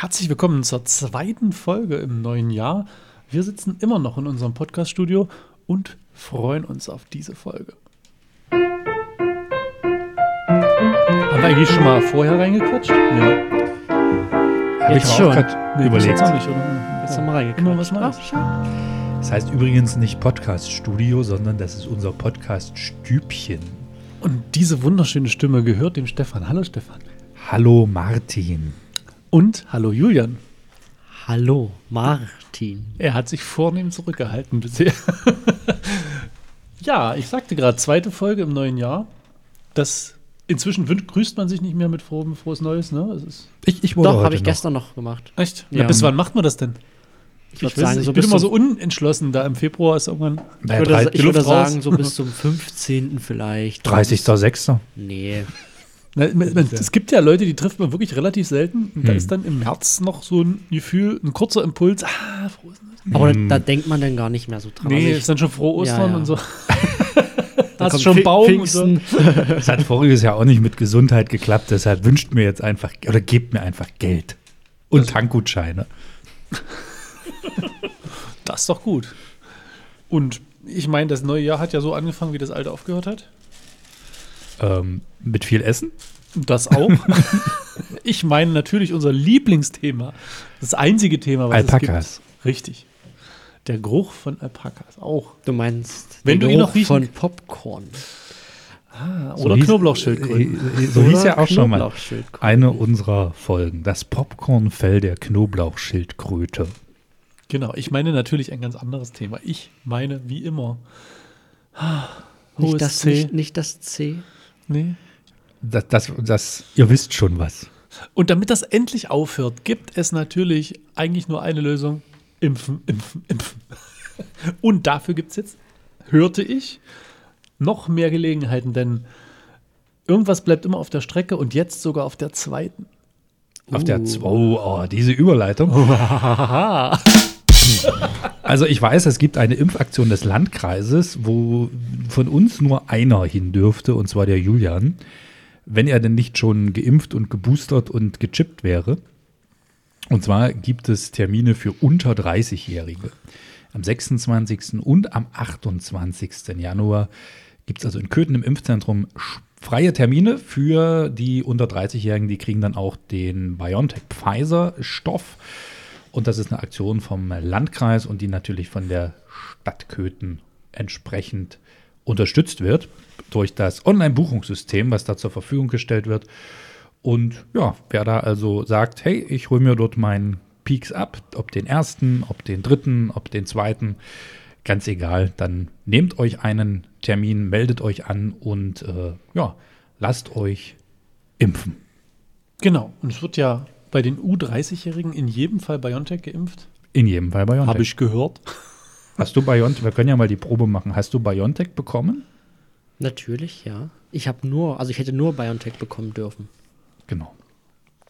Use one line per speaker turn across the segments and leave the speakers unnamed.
Herzlich willkommen zur zweiten Folge im neuen Jahr. Wir sitzen immer noch in unserem Podcast-Studio und freuen uns auf diese Folge. Haben wir eigentlich schon mal vorher reingequatscht? Ja.
Hab
Jetzt schon.
Nee,
überlegt.
jetzt nicht, oder?
Jetzt haben wir reingequatscht.
Immer was.
Ach.
Das heißt übrigens nicht Podcast-Studio, sondern das ist unser Podcast-Stübchen.
Und diese wunderschöne Stimme gehört dem Stefan. Hallo Stefan.
Hallo Martin.
Und hallo Julian.
Hallo, Martin.
Er hat sich vornehm zurückgehalten bisher. ja, ich sagte gerade, zweite Folge im neuen Jahr. Das inzwischen grüßt man sich nicht mehr mit frohem, frohes Neues, ne? Es ist
Ich, ich wurde
Doch,
heute
habe ich
noch.
gestern noch gemacht.
echt.
Ja.
Na, bis wann macht man das denn?
Ich würde
weiß
sagen,
nicht,
so
ich bin immer so unentschlossen. Da im Februar ist irgendwann.
ich
Naja,
würde,
drei-
ich würde
Luft raus.
sagen, so bis zum 15. vielleicht.
30.06.
Nee.
Na, man- man- es gibt ja Leute, die trifft man wirklich relativ selten. Und da
Hm.
ist dann im März noch so ein Gefühl, ein kurzer Impuls. Ah, frohes Neues.
Aber
Hm.
da denkt man dann gar nicht mehr so dran.
Nee,
Also
ist dann schon frohe Ostern
Ja, ja.
und so.
da
Hast schon Baum und so.
Pfingsten.
Das hat voriges Jahr auch nicht mit Gesundheit geklappt, deshalb wünscht mir jetzt einfach oder gebt mir einfach Geld. Und Tankgutscheine.
Das ist doch gut. Und ich meine, das neue Jahr hat ja so angefangen, wie das alte aufgehört hat.
Ähm, mit viel Essen.
Das auch. ich meine natürlich unser Lieblingsthema. Das einzige Thema, was
Alpakas.
es gibt. Richtig. Der Geruch von Alpakas auch.
Du meinst,
Wenn
der
du ihn noch
Geruch von Popcorn.
Ah,
So
oder
hieß-
Knoblauchschildkröten.
äh, äh, So hieß ja auch schon mal eine unserer Folgen. Das Popcornfell der Knoblauchschildkröte.
Genau, ich meine natürlich ein ganz anderes Thema. Ich meine, wie immer. Ah,
Nicht das,
C.
nicht, nicht das C.
Nee.
Das, das, das, ihr wisst schon was.
Und damit das endlich aufhört, gibt es natürlich eigentlich nur eine Lösung. Impfen, impfen, impfen. Und dafür gibt es jetzt, hörte ich, noch mehr Gelegenheiten, denn irgendwas bleibt immer auf der Strecke und jetzt sogar auf der zweiten.
Auf der
Uh.
Z- oh, oh, diese Überleitung. Also ich weiß, es gibt eine Impfaktion des Landkreises, wo von uns nur einer hin dürfte, und zwar der Julian, wenn er denn nicht schon geimpft und geboostert und gechippt wäre. Und zwar gibt es Termine für unter 30-Jährige. Am 26. und am 28. Januar gibt es also in Köthen im Impfzentrum freie Termine für die unter 30-Jährigen. Die kriegen dann auch den BioNTech-Pfizer-Stoff. Und das ist eine Aktion vom Landkreis und die natürlich von der Stadt Köthen entsprechend unterstützt wird durch das Online-Buchungssystem, was da zur Verfügung gestellt wird. Und ja, wer da also sagt, hey, ich hole mir dort meinen Peaks ab, ob den ersten, ob den dritten, ob den zweiten, ganz egal, dann nehmt euch einen Termin, meldet euch an und äh, ja, lasst euch impfen.
Genau. Und es wird ja bei den U30-Jährigen in jedem Fall BioNTech geimpft.
In jedem Fall BioNTech.
Habe ich gehört.
Hast du BioNTech, wir können ja mal die Probe machen. Hast du BioNTech bekommen?
Natürlich, ja. Ich habe nur, also ich hätte nur BioNTech bekommen dürfen.
Genau.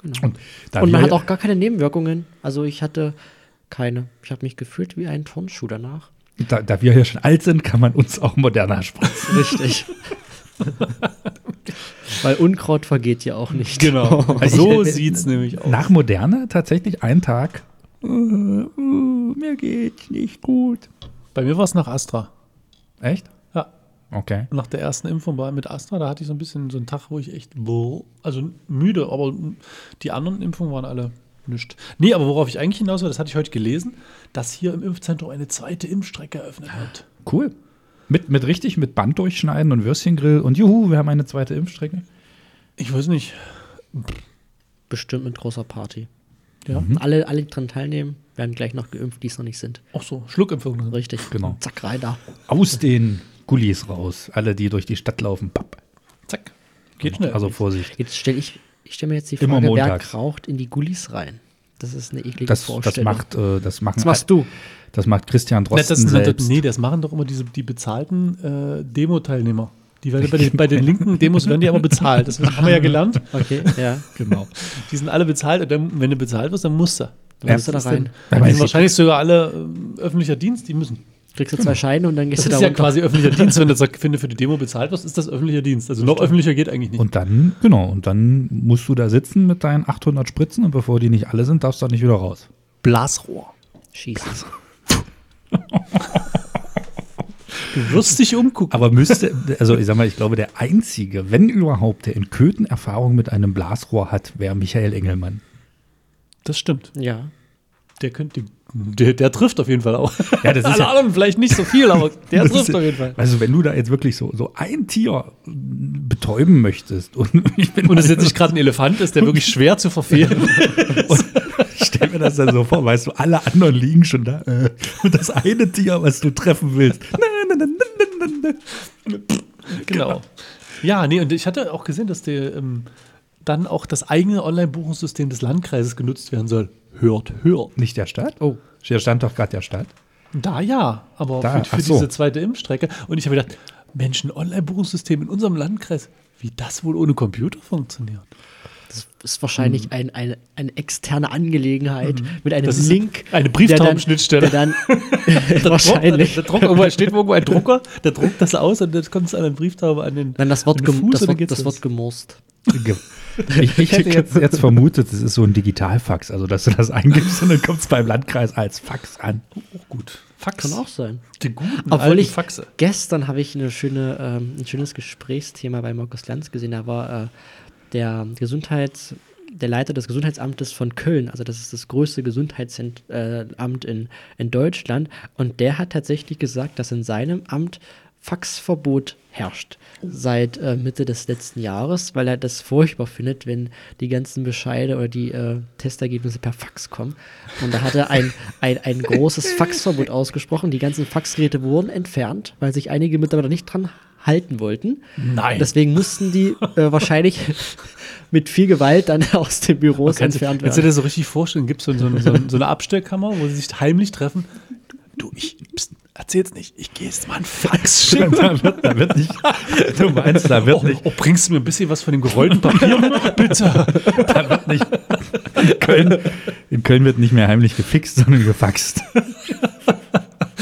Genau.
Und, da
Und man hat auch gar keine Nebenwirkungen. Also ich hatte keine. Ich habe mich gefühlt wie ein Turnschuh danach.
da, da wir ja schon alt sind, kann man uns auch moderner spritzen.
Richtig. Weil Unkraut vergeht ja auch nicht.
Genau.
Also
so
ich-
sieht es nämlich aus.
Nach Moderne tatsächlich ein Tag. äh, äh, mir geht's nicht gut.
Bei mir war es nach Astra.
Echt?
Ja.
Okay.
Nach der ersten Impfung war mit Astra, da hatte ich so ein bisschen so einen Tag, wo ich echt, also müde, aber die anderen Impfungen waren alle nischt. Nee, aber worauf ich eigentlich hinaus will, das hatte ich heute gelesen, dass hier im Impfzentrum eine zweite Impfstrecke eröffnet wird.
Cool. Mit, mit richtig mit Band durchschneiden und Würstchengrill und juhu, wir haben eine zweite Impfstrecke.
Ich weiß nicht.
Bestimmt mit großer Party.
Ja.
Alle, alle, die dran teilnehmen, werden gleich noch geimpft, die es noch nicht sind.
Auch so, Schluckimpfungen.
Richtig.
Genau.
Zack, rein da.
Aus den Gullis raus. Alle, die durch die Stadt laufen. Papp.
Zack. Geht schnell.
Also Vorsicht.
Jetzt stelle ich, ich stelle mir jetzt die Frage, wer raucht in die Gullis rein? Das ist eine eklige
Das, das
Vorstellung.
macht, äh, das machen,
das machst du.
das macht Christian Drosten
das, ne,
selbst.
nee, das machen doch immer diese, die bezahlten äh, Demo-Teilnehmer. Die werden bei den, bei den linken Demos werden die aber bezahlt. Das haben wir ja gelernt.
Okay, ja.
Genau.
Die sind alle bezahlt und dann, wenn du bezahlt wirst, dann musst du.
Dann musst du da
Das ist
rein.
dann- Die
es
sind wahrscheinlich sogar alle ähm, öffentlicher Dienst, die müssen.
Kriegst du zwei Scheine und dann gehst
Das
du da
ist ja quasi öffentlicher Dienst. Wenn du sagst, wenn du für die Demo bezahlt wirst, ist das öffentlicher Dienst. Also noch öffentlicher geht eigentlich nicht.
Und dann, genau, und dann musst du da sitzen mit deinen 800 Spritzen und bevor die nicht alle sind, darfst du auch nicht wieder raus.
Blasrohr.
Schießen.
Du wirst dich umgucken.
Aber müsste, also ich sag mal, ich glaube, der Einzige, wenn überhaupt, der in Köthen Erfahrung mit einem Blasrohr hat, wäre Michael Engelmann.
Das stimmt.
Ja.
Der könnte, der, der trifft auf jeden Fall auch.
Ja, das ist
Alle
ja-
anderen vielleicht nicht so viel, aber der trifft
ist-
auf jeden Fall.
Also wenn du da jetzt wirklich so, so ein Tier betäuben möchtest und ich bin
Und es jetzt nicht gerade ein Elefant ist, der wirklich schwer zu verfehlen.
Und ich stell mir das dann so vor, weißt du, alle anderen liegen schon da. Äh, und das eine Tier, was du treffen willst. Na, na, na, na, na, na.
genau. Ja, nee, und ich hatte auch gesehen, dass der, ähm, dann auch das eigene Online-Buchungssystem des Landkreises genutzt werden soll. Hört, hört.
Nicht der Stadt?
Oh.
Der stand doch gerade der Stadt.
Da ja, aber
Da,
für, für
so.
diese zweite Impfstrecke. Und ich habe gedacht, Mensch, ein Online-Buchungssystem in unserem Landkreis, wie das wohl ohne Computer funktioniert.
Das ist wahrscheinlich
Mhm.
ein, eine, eine externe Angelegenheit mit einem
Das ist
Link.
eine
der
Brieftaubenschnittstelle.
dann- Der dann wahrscheinlich.
Der Druck, irgendwo steht irgendwo ein Drucker, der druckt das aus und dann kommt es an den Brieftaube an den.
Dann das Wort,
Fuß
das
und dann
Wort, das. Wort gemurst.
Ich, ich hätte jetzt, jetzt vermutet, es ist so ein Digitalfax, also dass du das eingibst und dann kommt es beim Landkreis als Fax an.
Auch gut. Fax.
Kann auch sein.
Die guten
Obwohl
alten
ich
Faxe.
gestern habe ich eine schöne, ähm, ein schönes Gesprächsthema bei Markus Lanz gesehen. Da war äh, der Gesundheits, der Leiter des Gesundheitsamtes von Köln, also das ist das größte Gesundheitsamt äh, in, in Deutschland, und der hat tatsächlich gesagt, dass in seinem Amt Faxverbot herrscht seit äh, Mitte des letzten Jahres, weil er das furchtbar findet, wenn die ganzen Bescheide oder die äh, Testergebnisse per Fax kommen. Und da hat er ein, ein, ein großes Faxverbot ausgesprochen. Die ganzen Faxgeräte wurden entfernt, weil sich einige Mitarbeiter nicht dran halten wollten.
Nein.
Deswegen mussten die äh, wahrscheinlich mit viel Gewalt dann aus den Büros
du-
entfernt
kannst du
werden.
dir so richtig vorstellen, gibt es so, so, so, so eine Abstellkammer, wo sie sich heimlich treffen? Du, ich pst, erzähl's nicht, ich gehe jetzt mal ein Fax schicken.
Da wird, da wird nicht, du meinst, da wird
Oh,
nicht,
oh, bringst du mir ein bisschen was von dem gerollten Papier mit? Bitte.
da wird nicht, in Köln, in Köln wird nicht mehr heimlich gefixt, sondern gefaxt.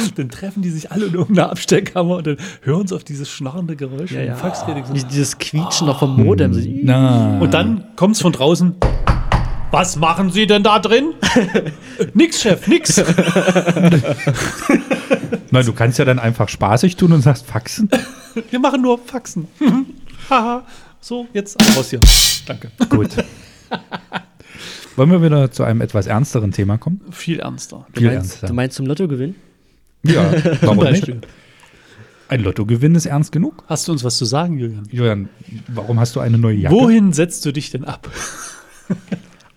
Dann treffen die sich alle in irgendeiner Abstellkammer und dann hören sie auf dieses schnarrende Geräusch
Ja, ja.
Faxgerät.
Die- Dieses Quietschen noch vom Modem. So,
Na.
Und dann kommt's von draußen. Was machen Sie denn da drin? Nix, Chef, nix.
Na, du kannst ja dann einfach spaßig tun und sagst Faxen.
Wir machen nur Faxen. Haha. so, jetzt raus hier. Danke.
Gut. Wollen wir wieder zu einem etwas ernsteren Thema kommen?
Viel ernster.
Du
Viel
meinst,
ernster.
du meinst zum Lottogewinn?
Ja, warum nicht? Ein Lottogewinn ist ernst genug.
Hast du uns was zu sagen, Julian?
Julian, warum hast du eine neue Jacke?
Wohin setzt du dich denn ab?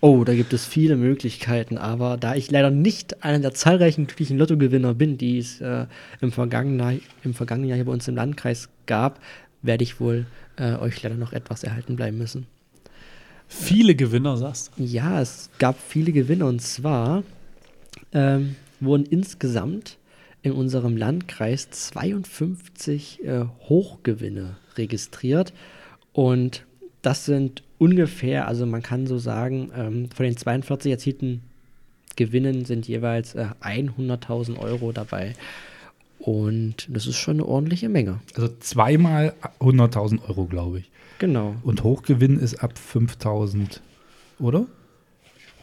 Oh, da gibt es viele Möglichkeiten, aber da ich leider nicht einer der zahlreichen glücklichen Lottogewinner bin, die es äh, im, vergangenen, im vergangenen Jahr hier bei uns im Landkreis gab, werde ich wohl äh, euch leider noch etwas erhalten bleiben müssen.
Viele Gewinner, sagst du.
Ja, es gab viele Gewinne und zwar ähm, wurden insgesamt in unserem Landkreis 52 äh, Hochgewinne registriert und das sind ungefähr, also man kann so sagen, ähm, von den 42 erzielten Gewinnen sind jeweils äh, 100.000 Euro dabei und das ist schon eine ordentliche Menge.
Also zweimal 100.000 Euro, glaube ich.
Genau.
Und Hochgewinn ist ab 5.000, oder?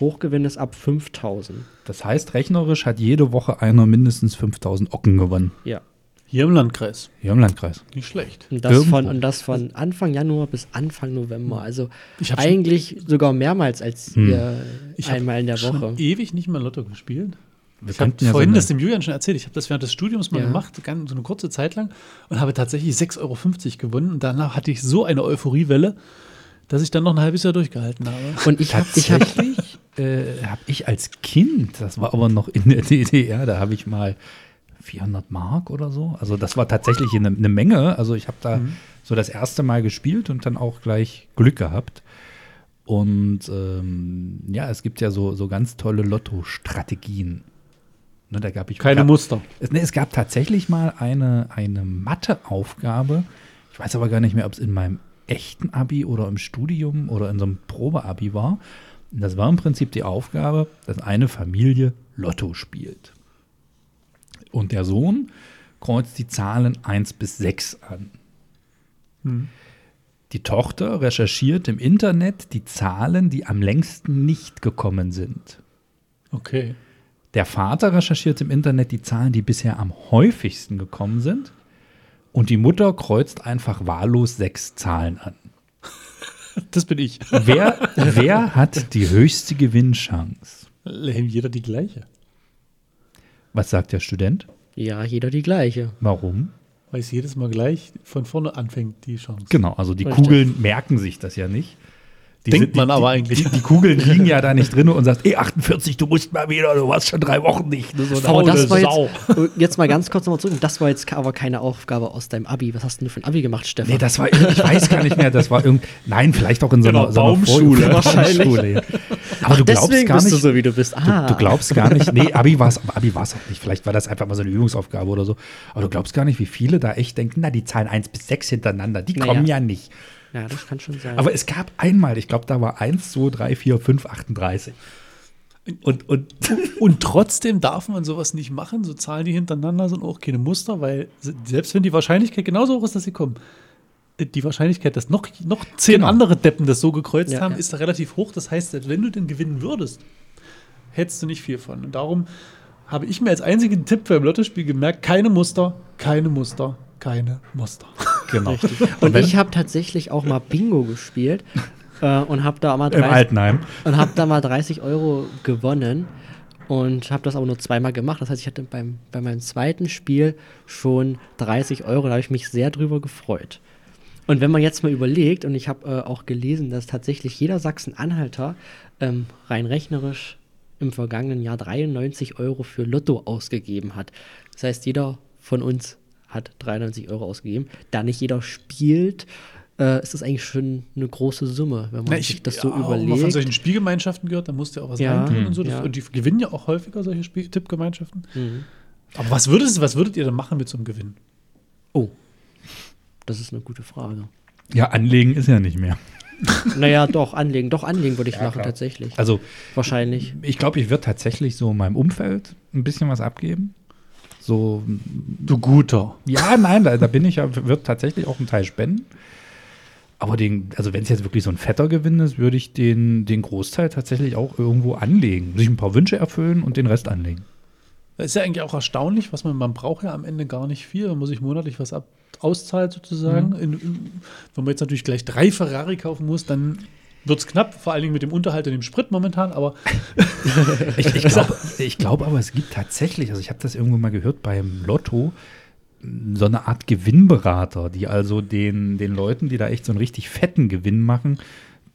Hochgewinn ist ab 5.000.
Das heißt, rechnerisch hat jede Woche einer mindestens 5.000 Ocken gewonnen.
Ja.
Hier im Landkreis.
Hier im Landkreis.
Nicht schlecht.
Und das,
Irgendwo.
von, und das von Anfang Januar bis Anfang November. Also
Ich hab schon-
eigentlich sogar mehrmals als
Hm.
Ich hab
einmal in der Woche.
ewig nicht mehr Lotto gespielt.
Wir
Ich habe
ja
vorhin
so
das dem Julian schon erzählt. Ich habe das während des Studiums mal
Ja.
gemacht, ganz, so eine kurze Zeit lang, und habe tatsächlich 6,50 Euro gewonnen. Und danach hatte ich so eine Euphoriewelle, dass ich dann noch ein halbes Jahr durchgehalten habe.
Und ich habe ich hab,
Tatsächlich äh, habe ich als Kind, das war aber noch in der DDR, da habe ich mal 400 Mark oder so. Also das war tatsächlich eine, eine Menge. Also ich habe da so das erste Mal gespielt und dann auch gleich Glück gehabt. Und ähm, ja, es gibt ja so, so ganz tolle Lotto-Strategien. Ne, da gab ich
Keine
gab,
Muster.
es, ne, es gab tatsächlich mal eine, eine Matheaufgabe. Ich weiß aber gar nicht mehr, ob es in meinem echten Abi oder im Studium oder in so einem Probeabi war. Das war im Prinzip die Aufgabe, dass eine Familie Lotto spielt. Und der Sohn kreuzt die Zahlen 1 bis 6 an. Die Tochter recherchiert im Internet die Zahlen, die am längsten nicht gekommen sind.
Okay.
Der Vater recherchiert im Internet die Zahlen, die bisher am häufigsten gekommen sind. Und die Mutter kreuzt einfach wahllos sechs Zahlen an.
Das bin ich.
Wer, wer hat die höchste Gewinnchance?
Jeder die gleiche.
Was sagt der Student?
Ja, jeder die gleiche.
Warum?
Weil es jedes Mal gleich von vorne anfängt, die Chance.
Genau, also die
Richtig.
Kugeln merken sich das ja nicht. Die
Denkt
sind-
man
die,
aber eigentlich.
Die, die Kugeln liegen ja da nicht drin und sagt, ey, 48, du musst mal wieder, du warst schon drei Wochen nicht. Ne, so eine
Aber das
Faule
war
Sau.
jetzt, jetzt mal ganz kurz nochmal zurück. Das war jetzt aber keine Aufgabe aus deinem Abi. Was hast denn du für ein Abi gemacht, Stefan?
Nee, das war, ich weiß gar nicht mehr, das war irgend, nein, vielleicht auch in so
In
einer,
einer
so einer
Baumschule.
Vor-
Wahrscheinlich.
Baumschule, ja. Aber du glaubst
Deswegen
gar
bist
nicht,
du so, wie du bist. Ah.
du, du glaubst gar nicht, nee, Abi war es Abi war's auch nicht, vielleicht war das einfach mal so eine Übungsaufgabe oder so, aber du glaubst gar nicht, wie viele da echt denken, na, die Zahlen 1 bis 6 hintereinander, die
Naja.
kommen ja nicht.
Ja, das kann schon sein.
Aber es gab einmal, ich glaube, da war 1, 2, 3, 4, 5, 38. Und, und
Und trotzdem darf man sowas nicht machen. So Zahlen, die hintereinander sind auch keine Muster, weil se- selbst wenn die Wahrscheinlichkeit genauso hoch ist, dass sie kommen, äh, die Wahrscheinlichkeit, dass noch, noch zehn
Genau.
andere Deppen das so gekreuzt
Ja,
haben,
ja.
ist da relativ hoch. Das heißt, selbst wenn du den gewinnen würdest, hättest du nicht viel von. Und darum habe ich mir als einzigen Tipp für ein Lottospiel gemerkt, keine Muster, keine Muster, keine Muster.
genau.
Und
wenn-
ich habe tatsächlich auch mal Bingo gespielt äh, und habe da mal
Im
30,
Altenheim.
und habe da mal 30 Euro gewonnen und habe das aber nur zweimal gemacht. Das heißt, ich hatte beim, bei meinem zweiten Spiel schon 30 Euro. Da habe ich mich sehr drüber gefreut. Und wenn man jetzt mal überlegt, und ich habe äh, auch gelesen, dass tatsächlich jeder Sachsen-Anhalter ähm, rein rechnerisch im vergangenen Jahr 93 Euro für Lotto ausgegeben hat. Das heißt, jeder von uns hat 93 Euro ausgegeben. Da nicht jeder spielt, äh, ist das eigentlich schon eine große Summe, wenn man sich das so
ja, auch mal von
überlegt.
solchen Spielgemeinschaften gehört, da musst du ja auch was
Ja,
reintun und so. Das,
ja.
Und die gewinnen ja auch häufiger solche Spiel Tippgemeinschaften.
Mhm.
Aber was würdet, was würdet ihr denn machen mit so einem Gewinn?
Oh, das ist eine gute Frage.
Ja, anlegen ist ja nicht mehr.
Naja, doch, anlegen. Doch, anlegen würde ich
Ja,
machen,
klar.
tatsächlich.
Also,
Wahrscheinlich.
ich glaube, ich würde tatsächlich so in meinem Umfeld ein bisschen was abgeben. So,
Du guter.
ja, nein, da, da bin ich ja, wird tatsächlich auch einen Teil spenden. Aber den, also wenn es jetzt wirklich so ein fetter Gewinn ist, würde ich den, den Großteil tatsächlich auch irgendwo anlegen. Sich ein paar Wünsche erfüllen und den Rest anlegen.
Das ist ja eigentlich auch erstaunlich, was man, man braucht ja am Ende gar nicht viel. Man muss sich monatlich was ab, auszahlt sozusagen. In, in, wenn man jetzt natürlich gleich drei Ferrari kaufen muss, dann wird es knapp, vor allen Dingen mit dem Unterhalt und dem Sprit momentan, aber
Ich, ich glaube glaub aber, es gibt tatsächlich, also ich habe das irgendwo mal gehört beim Lotto, so eine Art Gewinnberater, die also den, den Leuten, die da echt so einen richtig fetten Gewinn machen,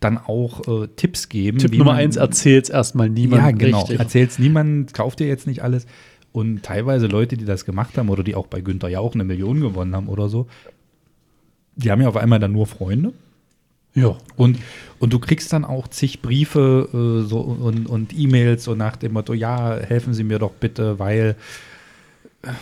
dann auch äh, Tipps geben.
Tipp Nummer
man-
eins, erzähl's erstmal niemandem.
Ja, genau.
Richtig.
Erzähl's niemand, kauft dir jetzt nicht alles. Und teilweise Leute, die das gemacht haben oder die auch bei Günther ja auch eine Million gewonnen haben oder so, die haben ja auf einmal dann nur Freunde.
Ja.
Und, und du kriegst dann auch zig Briefe äh, so, und, und E-Mails so nach dem Motto, ja, helfen Sie mir doch bitte, weil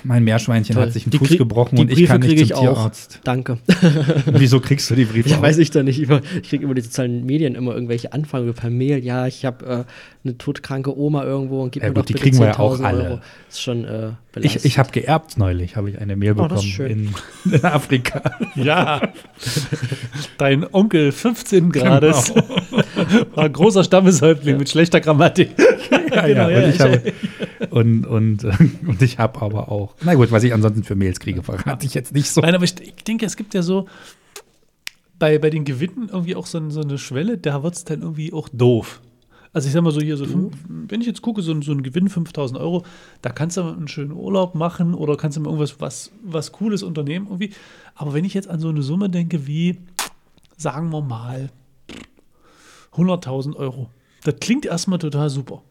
mein Meerschweinchen
Toll.
hat sich einen
Die
Fuß gebrochen
die
und ich kann nicht zum
ich auch.
Tierarzt.
Danke.
Wieso kriegst du die Briefe?
Ja,
auch?
weiß ich da nicht. Über, ich kriege über die sozialen Medien immer irgendwelche Anfragen per Mail. Ja, ich habe äh, eine todkranke Oma irgendwo und gib
Ja,
mir
gut,
doch
die
bitte
kriegen wir ja auch
10.000
alle.
Euro. ist schon äh,
Ich,
belastend.
ich habe geerbt neulich, habe ich eine Mail
Oh, das
bekommen
ist schön.
in, in Afrika.
Ja. Dein Onkel 15 Grades
Genau.
war ein großer Stammeshäuptling mit schlechter Grammatik.
ja,
Genau,
ja,
ja,
und, ich habe, und, und, und ich habe aber auch, na gut, was ich ansonsten für Mails kriege, verrate ich jetzt nicht so.
Nein, aber ich, ich denke, es gibt ja so bei, bei den Gewinnen irgendwie auch so, so eine Schwelle, da wird es dann irgendwie auch doof. Also ich sag mal so hier, so fünf, wenn ich jetzt gucke, so, ein- so ein Gewinn 5000 Euro, da kannst du mal einen schönen Urlaub machen oder kannst du mal irgendwas was, was Cooles unternehmen irgendwie. Aber wenn ich jetzt an so eine Summe denke wie, sagen wir mal, 100.000 Euro, das klingt erstmal total super.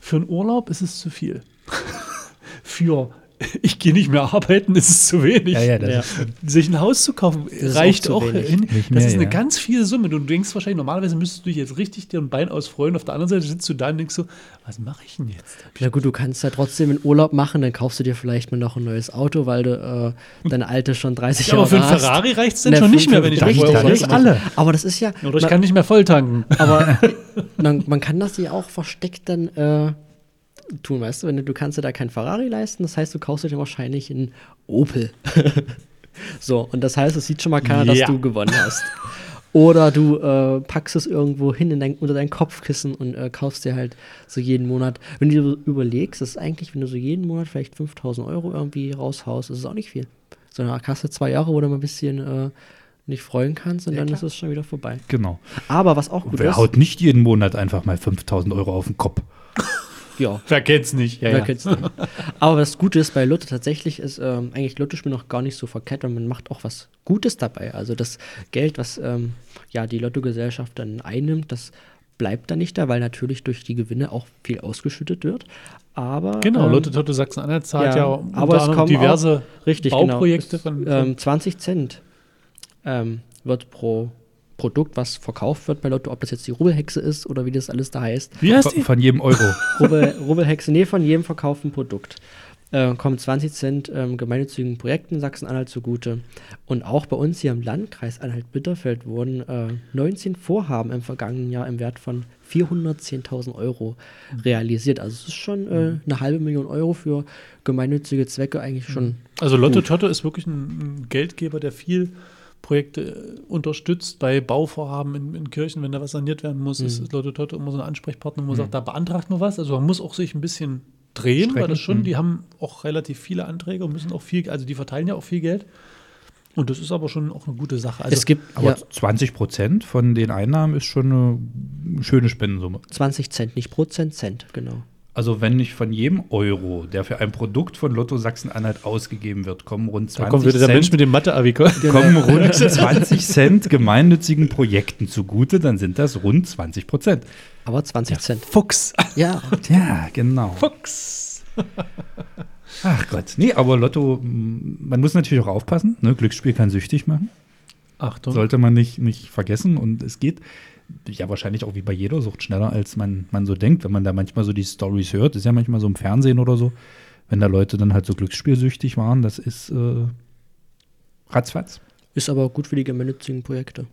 Für einen Urlaub ist es zu viel. Für ich gehe nicht mehr arbeiten, ist es zu wenig.
Ja, ja,
Ja.
ist,
Sich ein Haus zu kaufen,
ist
reicht
auch
auch, hin.
Nicht
das
mehr,
ist eine
ja.
ganz viele Summe. Du denkst wahrscheinlich, normalerweise müsstest du dich jetzt richtig dir ein Bein ausfreuen. Auf der anderen Seite sitzt du da und denkst so, was mache ich denn jetzt?
Na gut, du kannst ja trotzdem einen Urlaub machen, dann kaufst du dir vielleicht mal noch ein neues Auto, weil du äh, deine alte schon 30
Ja,
Jahre
aber für einen
hast.
Ferrari reicht es dann schon nicht mehr, wenn ich
ist
richtig.
alle.
Aber das ist ja.
Oder ich
man-
kann nicht mehr voll tanken.
Aber man, man kann das ja auch versteckt dann äh, tun, weißt du? Wenn du, du kannst dir da kein Ferrari leisten, das heißt, du kaufst dir dann wahrscheinlich einen Opel. so, und das heißt, es sieht schon mal keiner, dass
Ja.
du gewonnen hast. Oder du äh, packst es irgendwo hin in dein, unter dein Kopfkissen und äh, kaufst dir halt so jeden Monat. Wenn du überlegst, das ist eigentlich, wenn du so jeden Monat vielleicht 5000 Euro irgendwie raushaust, ist es auch nicht viel. Sondern hast du zwei Jahre, wo du mal ein bisschen äh, nicht freuen kannst und
Ja,
dann
klar.
ist es schon wieder vorbei.
Genau.
Aber was auch gut
Wer
ist,
haut nicht jeden Monat einfach mal 5000 Euro auf den Kopf?
ja,
Wer kennt's nicht? Ja,
Wer
ja.
kennt's nicht? Aber das Gute ist bei Lotto tatsächlich ist ähm, eigentlich Lottospiel noch gar nicht so verkehrt, weil man macht auch was Gutes dabei. Also das Geld, was ähm, ja die Lottogesellschaft dann einnimmt, das bleibt dann nicht da, weil natürlich durch die Gewinne auch viel ausgeschüttet wird. Aber
Genau,
ähm,
Lotto Toto Sachsen-Anhalt zahlt ja,
ja, aber es kommen
diverse
richtig
Bauprojekte
genau,
von,
es,
von
ähm, 20 Cent ähm, wird pro Produkt, was verkauft wird bei Lotto, ob das jetzt die Rubbelhexe ist oder wie das alles da heißt.
Wie heißt
Von,
die?
von jedem Euro.
Rubbel, Rubbelhexe, nee, von jedem verkauften Produkt. Äh, kommen 20 Cent ähm, gemeinnützigen Projekten Sachsen-Anhalt zugute. Und auch bei uns hier im Landkreis Anhalt-Bitterfeld wurden äh, 19 Vorhaben im vergangenen Jahr im Wert von 410.000 Euro realisiert. Also es ist schon äh, eine halbe Million Euro für gemeinnützige Zwecke eigentlich schon.
Also Lotto
Gut.
Toto ist wirklich ein, ein Geldgeber, der viel Projekte äh, unterstützt bei Bauvorhaben in, in Kirchen, wenn da was saniert werden muss,
Mhm.
ist Lotto Toto immer so ein Ansprechpartner, wo man sagt, da beantragt man was. Also man muss auch sich ein bisschen drehen, weil
Strecken,
das schon,
mhm.
die haben auch relativ viele Anträge und müssen auch viel, also die verteilen ja auch viel Geld. Und das ist aber schon auch eine gute Sache. Also
es gibt
Aber
ja,
20 Prozent von den Einnahmen ist schon eine schöne Spendensumme.
20 Cent, nicht Prozent, Cent, genau.
Also wenn nicht von jedem Euro, der für ein Produkt von Lotto Sachsen-Anhalt ausgegeben wird, kommen rund 20
da kommt wieder der
Cent,
Mensch mit dem Mathe-Abi.
kommen rund 20 Cent gemeinnützigen Projekten zugute, dann sind das rund 20 Prozent.
Aber 20 Cent.
Fuchs.
Ja,
Ja, genau.
Fuchs.
Ach Gott. Nee, aber Lotto, mm, man muss natürlich auch aufpassen. Ne? Glücksspiel kann süchtig machen.
Achtung.
Sollte man nicht, nicht vergessen. Und es geht ja wahrscheinlich auch wie bei jeder Sucht schneller, als man, man so denkt. Wenn man da manchmal so die Stories hört, ist ja manchmal so im Fernsehen oder so, wenn da Leute dann halt so glücksspielsüchtig waren, das ist äh, ratzfatz.
ist aber gut für die gemeinnützigen Projekte.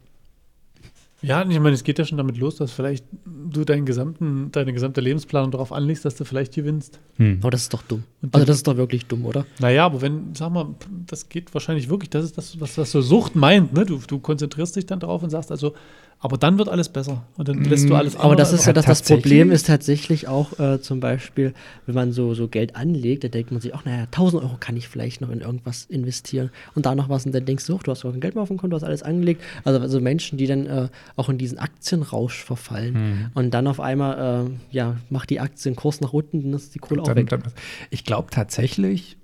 Ja, ich meine, es geht ja schon damit los, dass vielleicht du deinen gesamten, deine gesamte Lebensplanung darauf anlegst, dass du vielleicht gewinnst.
Hm.
Aber das ist doch dumm.
Und
Also das ist doch wirklich dumm, oder?
Naja, aber wenn, sag mal, das geht wahrscheinlich wirklich, das ist das, was, was so Sucht meint, ne? Du, du konzentrierst dich dann darauf und sagst also, aber dann wird alles besser. Und dann lässt du alles
Mm, Aber das ist ja
einfach-
das? Problem ist tatsächlich auch äh, zum Beispiel, wenn man so, so Geld anlegt, da denkt man sich, ach naja, 1000 Euro kann ich vielleicht noch in irgendwas investieren und da noch was und dann denkst du, du hast doch kein Geld mehr auf dem Konto, du hast alles angelegt. Also, also Menschen, die dann äh, auch in diesen Aktienrausch verfallen und dann auf einmal, äh, ja, macht die Aktienkurs nach unten, dann ist die Kohle auch
Dann,
weg.
dann, ich glaube tatsächlich,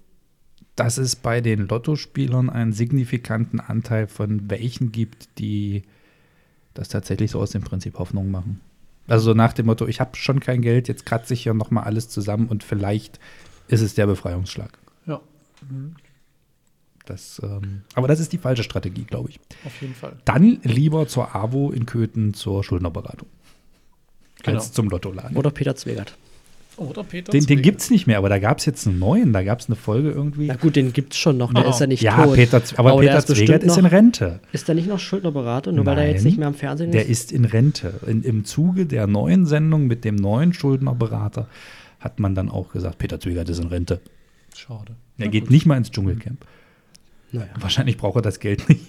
dass es bei den Lottospielern einen signifikanten Anteil von welchen gibt, die das tatsächlich so aus dem Prinzip Hoffnung machen. Also so nach dem Motto, ich habe schon kein Geld, jetzt kratze ich hier nochmal alles zusammen und vielleicht ist es der Befreiungsschlag.
Ja,
Das, ähm, aber das ist die falsche Strategie, glaube ich.
auf jeden Fall.
Dann lieber zur AWO in Köthen zur Schuldnerberatung.
Genau.
Als zum Lottoladen.
Oder Peter Zwegert.
Oder Peter
Den, den gibt es nicht mehr, aber da gab es jetzt einen neuen, da gab es eine Folge irgendwie.
Na gut, den gibt's schon noch, der
Oh.
ist ja nicht
ja,
tot.
Peter, aber,
Aber der
Peter
ist
Zwegert ist in
noch-
Rente.
Ist der nicht noch Schuldnerberater, nur weil er jetzt
Nein,
nicht mehr am Fernsehen
Der
ist?
ist in Rente. In, Im Zuge der neuen Sendung mit dem neuen Schuldnerberater hat man dann auch gesagt, Peter Zwegert ist in Rente.
Schade.
Er geht nicht mal ins Dschungelcamp.
Naja.
Wahrscheinlich braucht er das Geld nicht.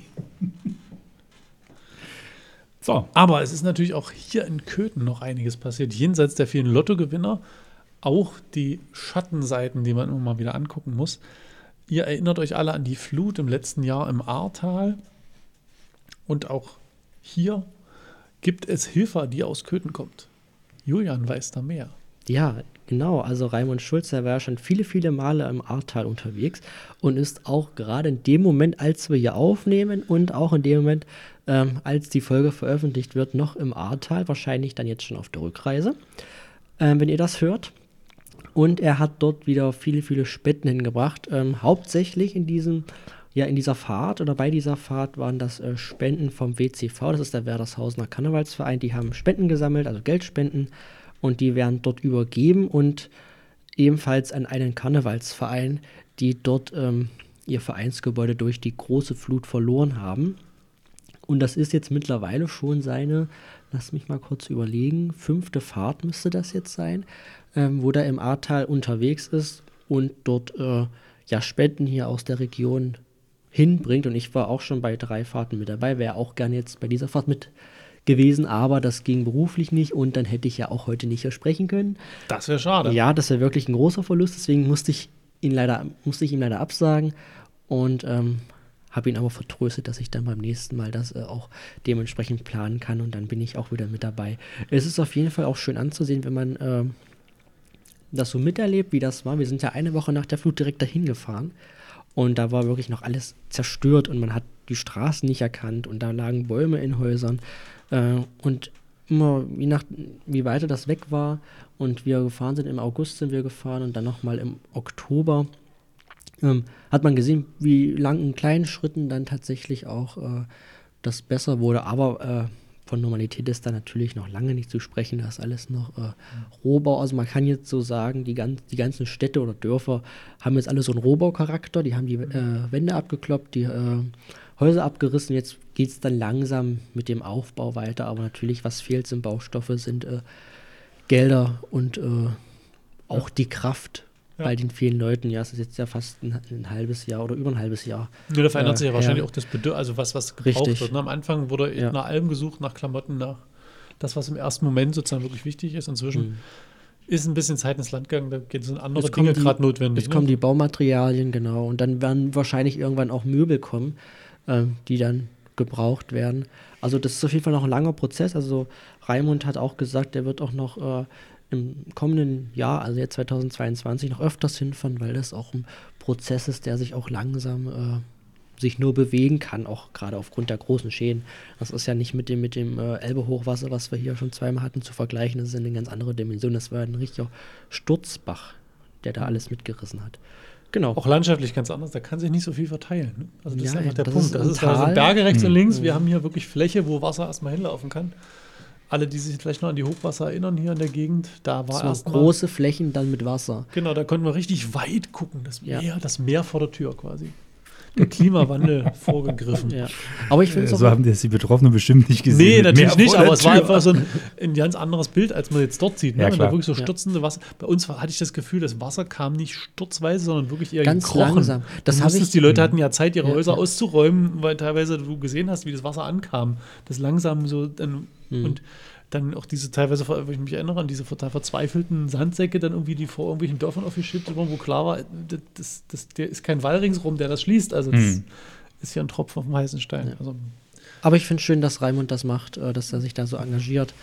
So,
Aber es ist natürlich auch hier in Köthen noch einiges passiert. Jenseits der vielen Lottogewinner, auch die Schattenseiten, die man immer mal wieder angucken muss. Ihr erinnert euch alle an die Flut im letzten Jahr im Ahrtal. Und auch hier gibt es Hilfe, die aus Köthen kommt. Julian weiß da mehr.
Ja, genau. Also Raimund Schulz, der war ja schon viele, viele Male im Ahrtal unterwegs und ist auch gerade in dem Moment, als wir hier aufnehmen und auch in dem Moment, ähm, als die Folge veröffentlicht wird, noch im Ahrtal, wahrscheinlich dann jetzt schon auf der Rückreise, ähm, wenn ihr das hört. Und er hat dort wieder viele, viele Spenden hingebracht. Ähm, hauptsächlich in diesem, ja, in dieser Fahrt oder bei dieser Fahrt waren das äh, Spenden vom WCV, das ist der Werdershausener Karnevalsverein. Die haben Spenden gesammelt, also Geldspenden, und die werden dort übergeben und ebenfalls an einen Karnevalsverein, die dort ähm, ihr Vereinsgebäude durch die große Flut verloren haben. Und das ist jetzt mittlerweile schon seine, lass mich mal kurz überlegen, fünfte Fahrt müsste das jetzt sein, ähm, wo der im Ahrtal unterwegs ist und dort äh, ja Spenden hier aus der Region hinbringt. Und ich war auch schon bei drei Fahrten mit dabei, wäre auch gerne jetzt bei dieser Fahrt mit gewesen, aber das ging beruflich nicht und dann hätte ich ja auch heute nicht hier sprechen können.
Das wäre schade.
Ja, das wäre wirklich ein großer Verlust, deswegen musste ich ihn leider, musste ich ihm leider absagen und ähm, habe ihn aber vertröstet, dass ich dann beim nächsten Mal das äh, auch dementsprechend planen kann und dann bin ich auch wieder mit dabei. Es ist auf jeden Fall auch schön anzusehen, wenn man äh, das so miterlebt, wie das war. Wir sind ja eine Woche nach der Flut direkt dahin gefahren und da war wirklich noch alles zerstört und man hat die Straßen nicht erkannt und da lagen Bäume in Häusern äh, und immer, je nach, wie weiter das weg war und wir gefahren sind, im August sind wir gefahren und dann nochmal im Oktober, ähm, hat man gesehen, wie lang in kleinen Schritten dann tatsächlich auch äh, das besser wurde. Aber äh, von Normalität ist da natürlich noch lange nicht zu sprechen. Da ist alles noch äh, Rohbau. Also man kann jetzt so sagen, die, ganz, die ganzen Städte oder Dörfer haben jetzt alle so einen Rohbaucharakter. Die haben die äh, Wände abgekloppt, die äh, Häuser abgerissen. Jetzt geht es dann langsam mit dem Aufbau weiter. Aber natürlich, was fehlt, sind Baustoffe, sind äh, Gelder und auch die Kraft
Ja.
bei den vielen Leuten. Ja, es ist jetzt ja fast ein, ein halbes Jahr oder über ein halbes Jahr.
Ja, da verändert
Äh,
sich ja wahrscheinlich
ja.
auch das Bedürfnis, also was, was gebraucht
Richtig.
wird. Ne? Am Anfang wurde
Ja.
nach allem gesucht, nach Klamotten, nach das, was im ersten Moment sozusagen wirklich wichtig ist. Inzwischen
Mhm.
ist ein bisschen Zeit ins Land gegangen, da geht sind andere Dinge gerade notwendig.
Jetzt
ne?
kommen die Baumaterialien, genau. Und dann werden wahrscheinlich irgendwann auch Möbel kommen, ähm, die dann gebraucht werden. Also das ist auf jeden Fall noch ein langer Prozess. Also Raimund hat auch gesagt, der wird auch noch äh, im kommenden Jahr, also jetzt 2022, noch öfters hinfahren, weil das auch ein Prozess ist, der sich auch langsam äh, sich nur bewegen kann, auch gerade aufgrund der großen Schäden. Das ist ja nicht mit dem, mit dem äh, Elbe-Hochwasser, was wir hier schon zweimal hatten, zu vergleichen. Das ist eine ganz andere Dimension. Das war ein richtiger Sturzbach, der da alles mitgerissen hat. Genau.
Auch landschaftlich ganz anders, da kann sich nicht so viel verteilen. Ne? Also das
Ja,
ist einfach der
das
Punkt.
ist
Das ist also
Tal.
Berge rechts und
Mhm.
links. Wir haben hier wirklich Fläche, wo Wasser erstmal hinlaufen kann. Alle, die sich vielleicht noch an die Hochwasser erinnern hier in der Gegend, da war
so
erstmal
große Flächen dann mit Wasser.
Genau, da konnten wir richtig weit gucken. Das
Ja.
Meer, das Meer vor der Tür quasi. Der Klimawandel vorgegriffen.
Ja. Aber ich finde es
Äh,
auch.
so haben das die Betroffenen bestimmt nicht gesehen.
Nee, natürlich nicht, aber es war einfach so ein, ein ganz anderes Bild, als man jetzt dort sieht. Ne?
Ja,
Wenn da
klar.
wirklich so
Ja.
stürzende Wasser. Bei uns hatte ich das Gefühl, das Wasser kam nicht sturzweise, sondern wirklich eher
Ganz
gekrochen.
langsam. Das
Du
ich-
die Leute hatten ja Zeit, ihre
Ja,
Häuser
ja.
auszuräumen, weil teilweise du gesehen hast, wie das Wasser ankam. Das langsam so dann,
Mhm.
und dann auch diese teilweise, wenn ich mich erinnere, an diese total verzweifelten Sandsäcke, dann irgendwie, die vor irgendwelchen Dörfern aufgeschüttet wurden, wo klar war, das, das, der ist kein Wall ringsrum, der das schließt. Also das
Mhm.
ist hier ein Tropfen auf dem heißen Stein.
Ja.
Also,
aber ich finde schön, dass Raimund das macht, äh, dass er sich da so engagiert.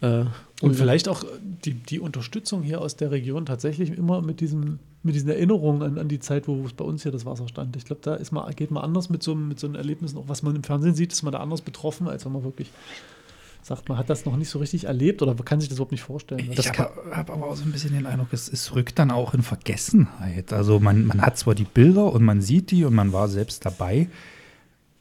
Äh,
Und vielleicht auch die, die Unterstützung hier aus der Region tatsächlich immer mit diesem mit diesen Erinnerungen an, an die Zeit, wo es bei uns hier das Wasser stand. Ich glaube, da ist man, geht man anders mit so, einem- mit so einem Erlebnissen, auch was man im Fernsehen sieht, ist man da anders betroffen, als wenn man wirklich sagt, man hat das noch nicht so richtig erlebt oder kann sich das überhaupt nicht vorstellen.
Ich habe hab aber auch so ein bisschen den Eindruck, es, es rückt dann auch in Vergessenheit. Also man, man hat zwar die Bilder und man sieht die und man war selbst dabei,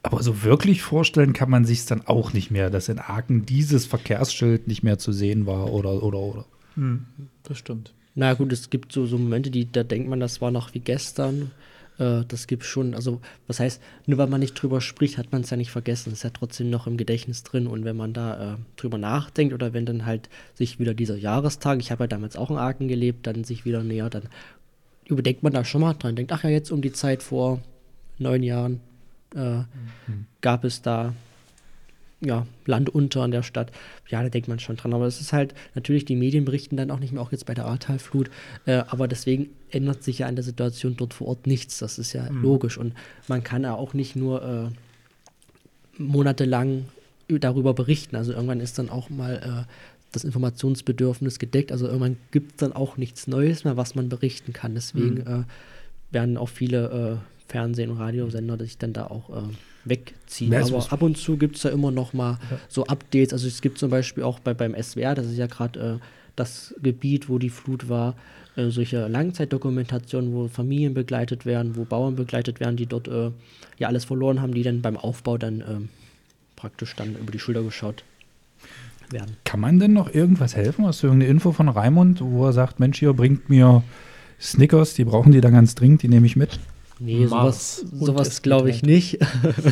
aber so wirklich vorstellen kann man sich dann auch nicht mehr, dass in Aachen dieses Verkehrsschild nicht mehr zu sehen war oder oder oder.
Hm, das stimmt.
Na gut, es gibt so, so Momente, die, da denkt man, das war noch wie gestern. Äh, das gibt schon, also was heißt, nur weil man nicht drüber spricht, hat man es ja nicht vergessen. Es ist ja trotzdem noch im Gedächtnis drin. Und wenn man da äh, drüber nachdenkt oder wenn dann halt sich wieder dieser Jahrestag, ich habe ja damals auch in Aachen gelebt, dann sich wieder näher, dann überdenkt man da schon mal dran. Denkt, ach ja, jetzt um die Zeit vor neun Jahren äh, gab es da ja, Land unter an der Stadt. Ja, da denkt man schon dran. Aber es ist halt, natürlich, die Medien berichten dann auch nicht mehr, auch jetzt bei der Ahrtalflut. Äh, aber deswegen ändert sich ja an der Situation dort vor Ort nichts. Das ist ja logisch. Und man kann ja auch nicht nur äh, monatelang darüber berichten. Also irgendwann ist dann auch mal äh, das Informationsbedürfnis gedeckt. Also irgendwann gibt es dann auch nichts Neues mehr, was man berichten kann. Deswegen äh, werden auch viele äh, Fernsehen- und Radiosender sich dann da auch äh, wegziehen.
Ja,
Aber ab und zu gibt es ja immer noch mal so Updates. Also es gibt zum Beispiel auch bei, beim SWR, das ist ja gerade äh, das Gebiet, wo die Flut war, äh, solche Langzeitdokumentationen, wo Familien begleitet werden, wo Bauern begleitet werden, die dort äh, ja alles verloren haben, die dann beim Aufbau dann ähm, praktisch dann über die Schulter geschaut werden.
Kann man denn noch irgendwas helfen? Hast du irgendeine Info von Raimund, wo er sagt, Mensch, hier bringt mir Snickers, die brauchen die da ganz dringend, die nehme ich mit?
Nee,
Mars
sowas, sowas glaube ich
geht
nicht.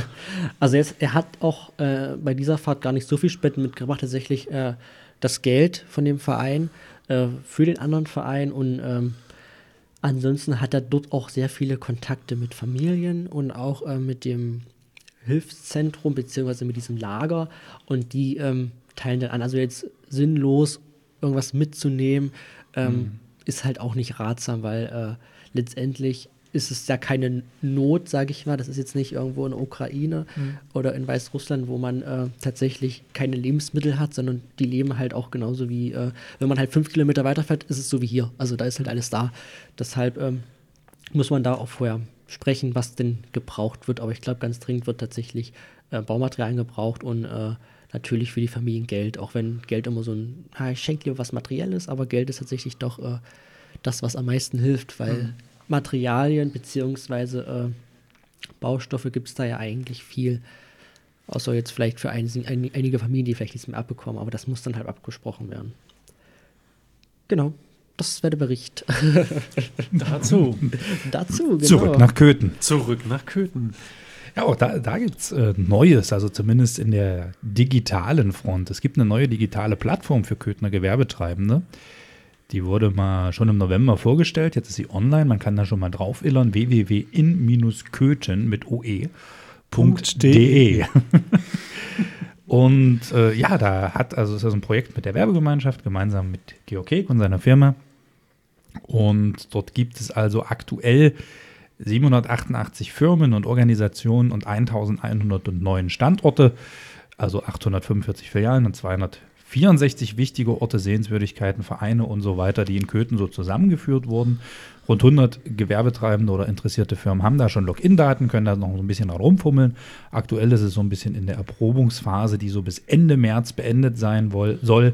also jetzt, er hat auch äh, bei dieser Fahrt gar nicht so viel Spenden mitgebracht, tatsächlich äh, das Geld von dem Verein äh, für den anderen Verein und ähm, ansonsten hat er dort auch sehr viele Kontakte mit Familien und auch äh, mit dem Hilfszentrum beziehungsweise mit diesem Lager und die ähm, teilen dann an. Also jetzt sinnlos irgendwas mitzunehmen, ähm, ist halt auch nicht ratsam, weil äh, letztendlich ist es ja keine Not, sage ich mal. Das ist jetzt nicht irgendwo in der Ukraine oder in Weißrussland, wo man äh, tatsächlich keine Lebensmittel hat, sondern die leben halt auch genauso wie, äh, wenn man halt fünf Kilometer weiterfährt, ist es so wie hier. Also da ist halt alles da. Deshalb ähm, muss man da auch vorher sprechen, was denn gebraucht wird. Aber ich glaube, ganz dringend wird tatsächlich äh, Baumaterialien gebraucht und äh, natürlich für die Familien Geld. Auch wenn Geld immer so ein, ah, ich schenke dir was Materielles, aber Geld ist tatsächlich doch äh, das, was am meisten hilft, weil Materialien beziehungsweise äh, Baustoffe gibt es da ja eigentlich viel. Außer jetzt vielleicht für ein, ein, einige Familien, die vielleicht nichts mehr abbekommen, aber das muss dann halt abgesprochen werden. Genau, das wäre der Bericht.
Dazu.
Dazu, genau.
Zurück nach Köthen.
Zurück nach Köthen.
Ja, auch da, da gibt es äh, Neues, also zumindest in der digitalen Front. Es gibt eine neue digitale Plattform für Köthner Gewerbetreibende. Die wurde mal schon im November vorgestellt. Jetzt ist sie online. Man kann da schon mal drauf illern. www.in-köthen mit oe.de.
.de.
Und äh, ja, da hat, also ist das ein Projekt mit der Werbegemeinschaft, gemeinsam mit Georg Keck und seiner Firma. Und dort gibt es also aktuell 788 Firmen und Organisationen und 1109 Standorte, also 845 Filialen und 264 wichtige Orte, Sehenswürdigkeiten, Vereine und so weiter, die in Köthen so zusammengeführt wurden. Rund 100 Gewerbetreibende oder interessierte Firmen haben da schon Login-Daten, können da noch so ein bisschen rumfummeln. Aktuell ist es so ein bisschen in der Erprobungsphase, die so bis Ende März beendet sein soll.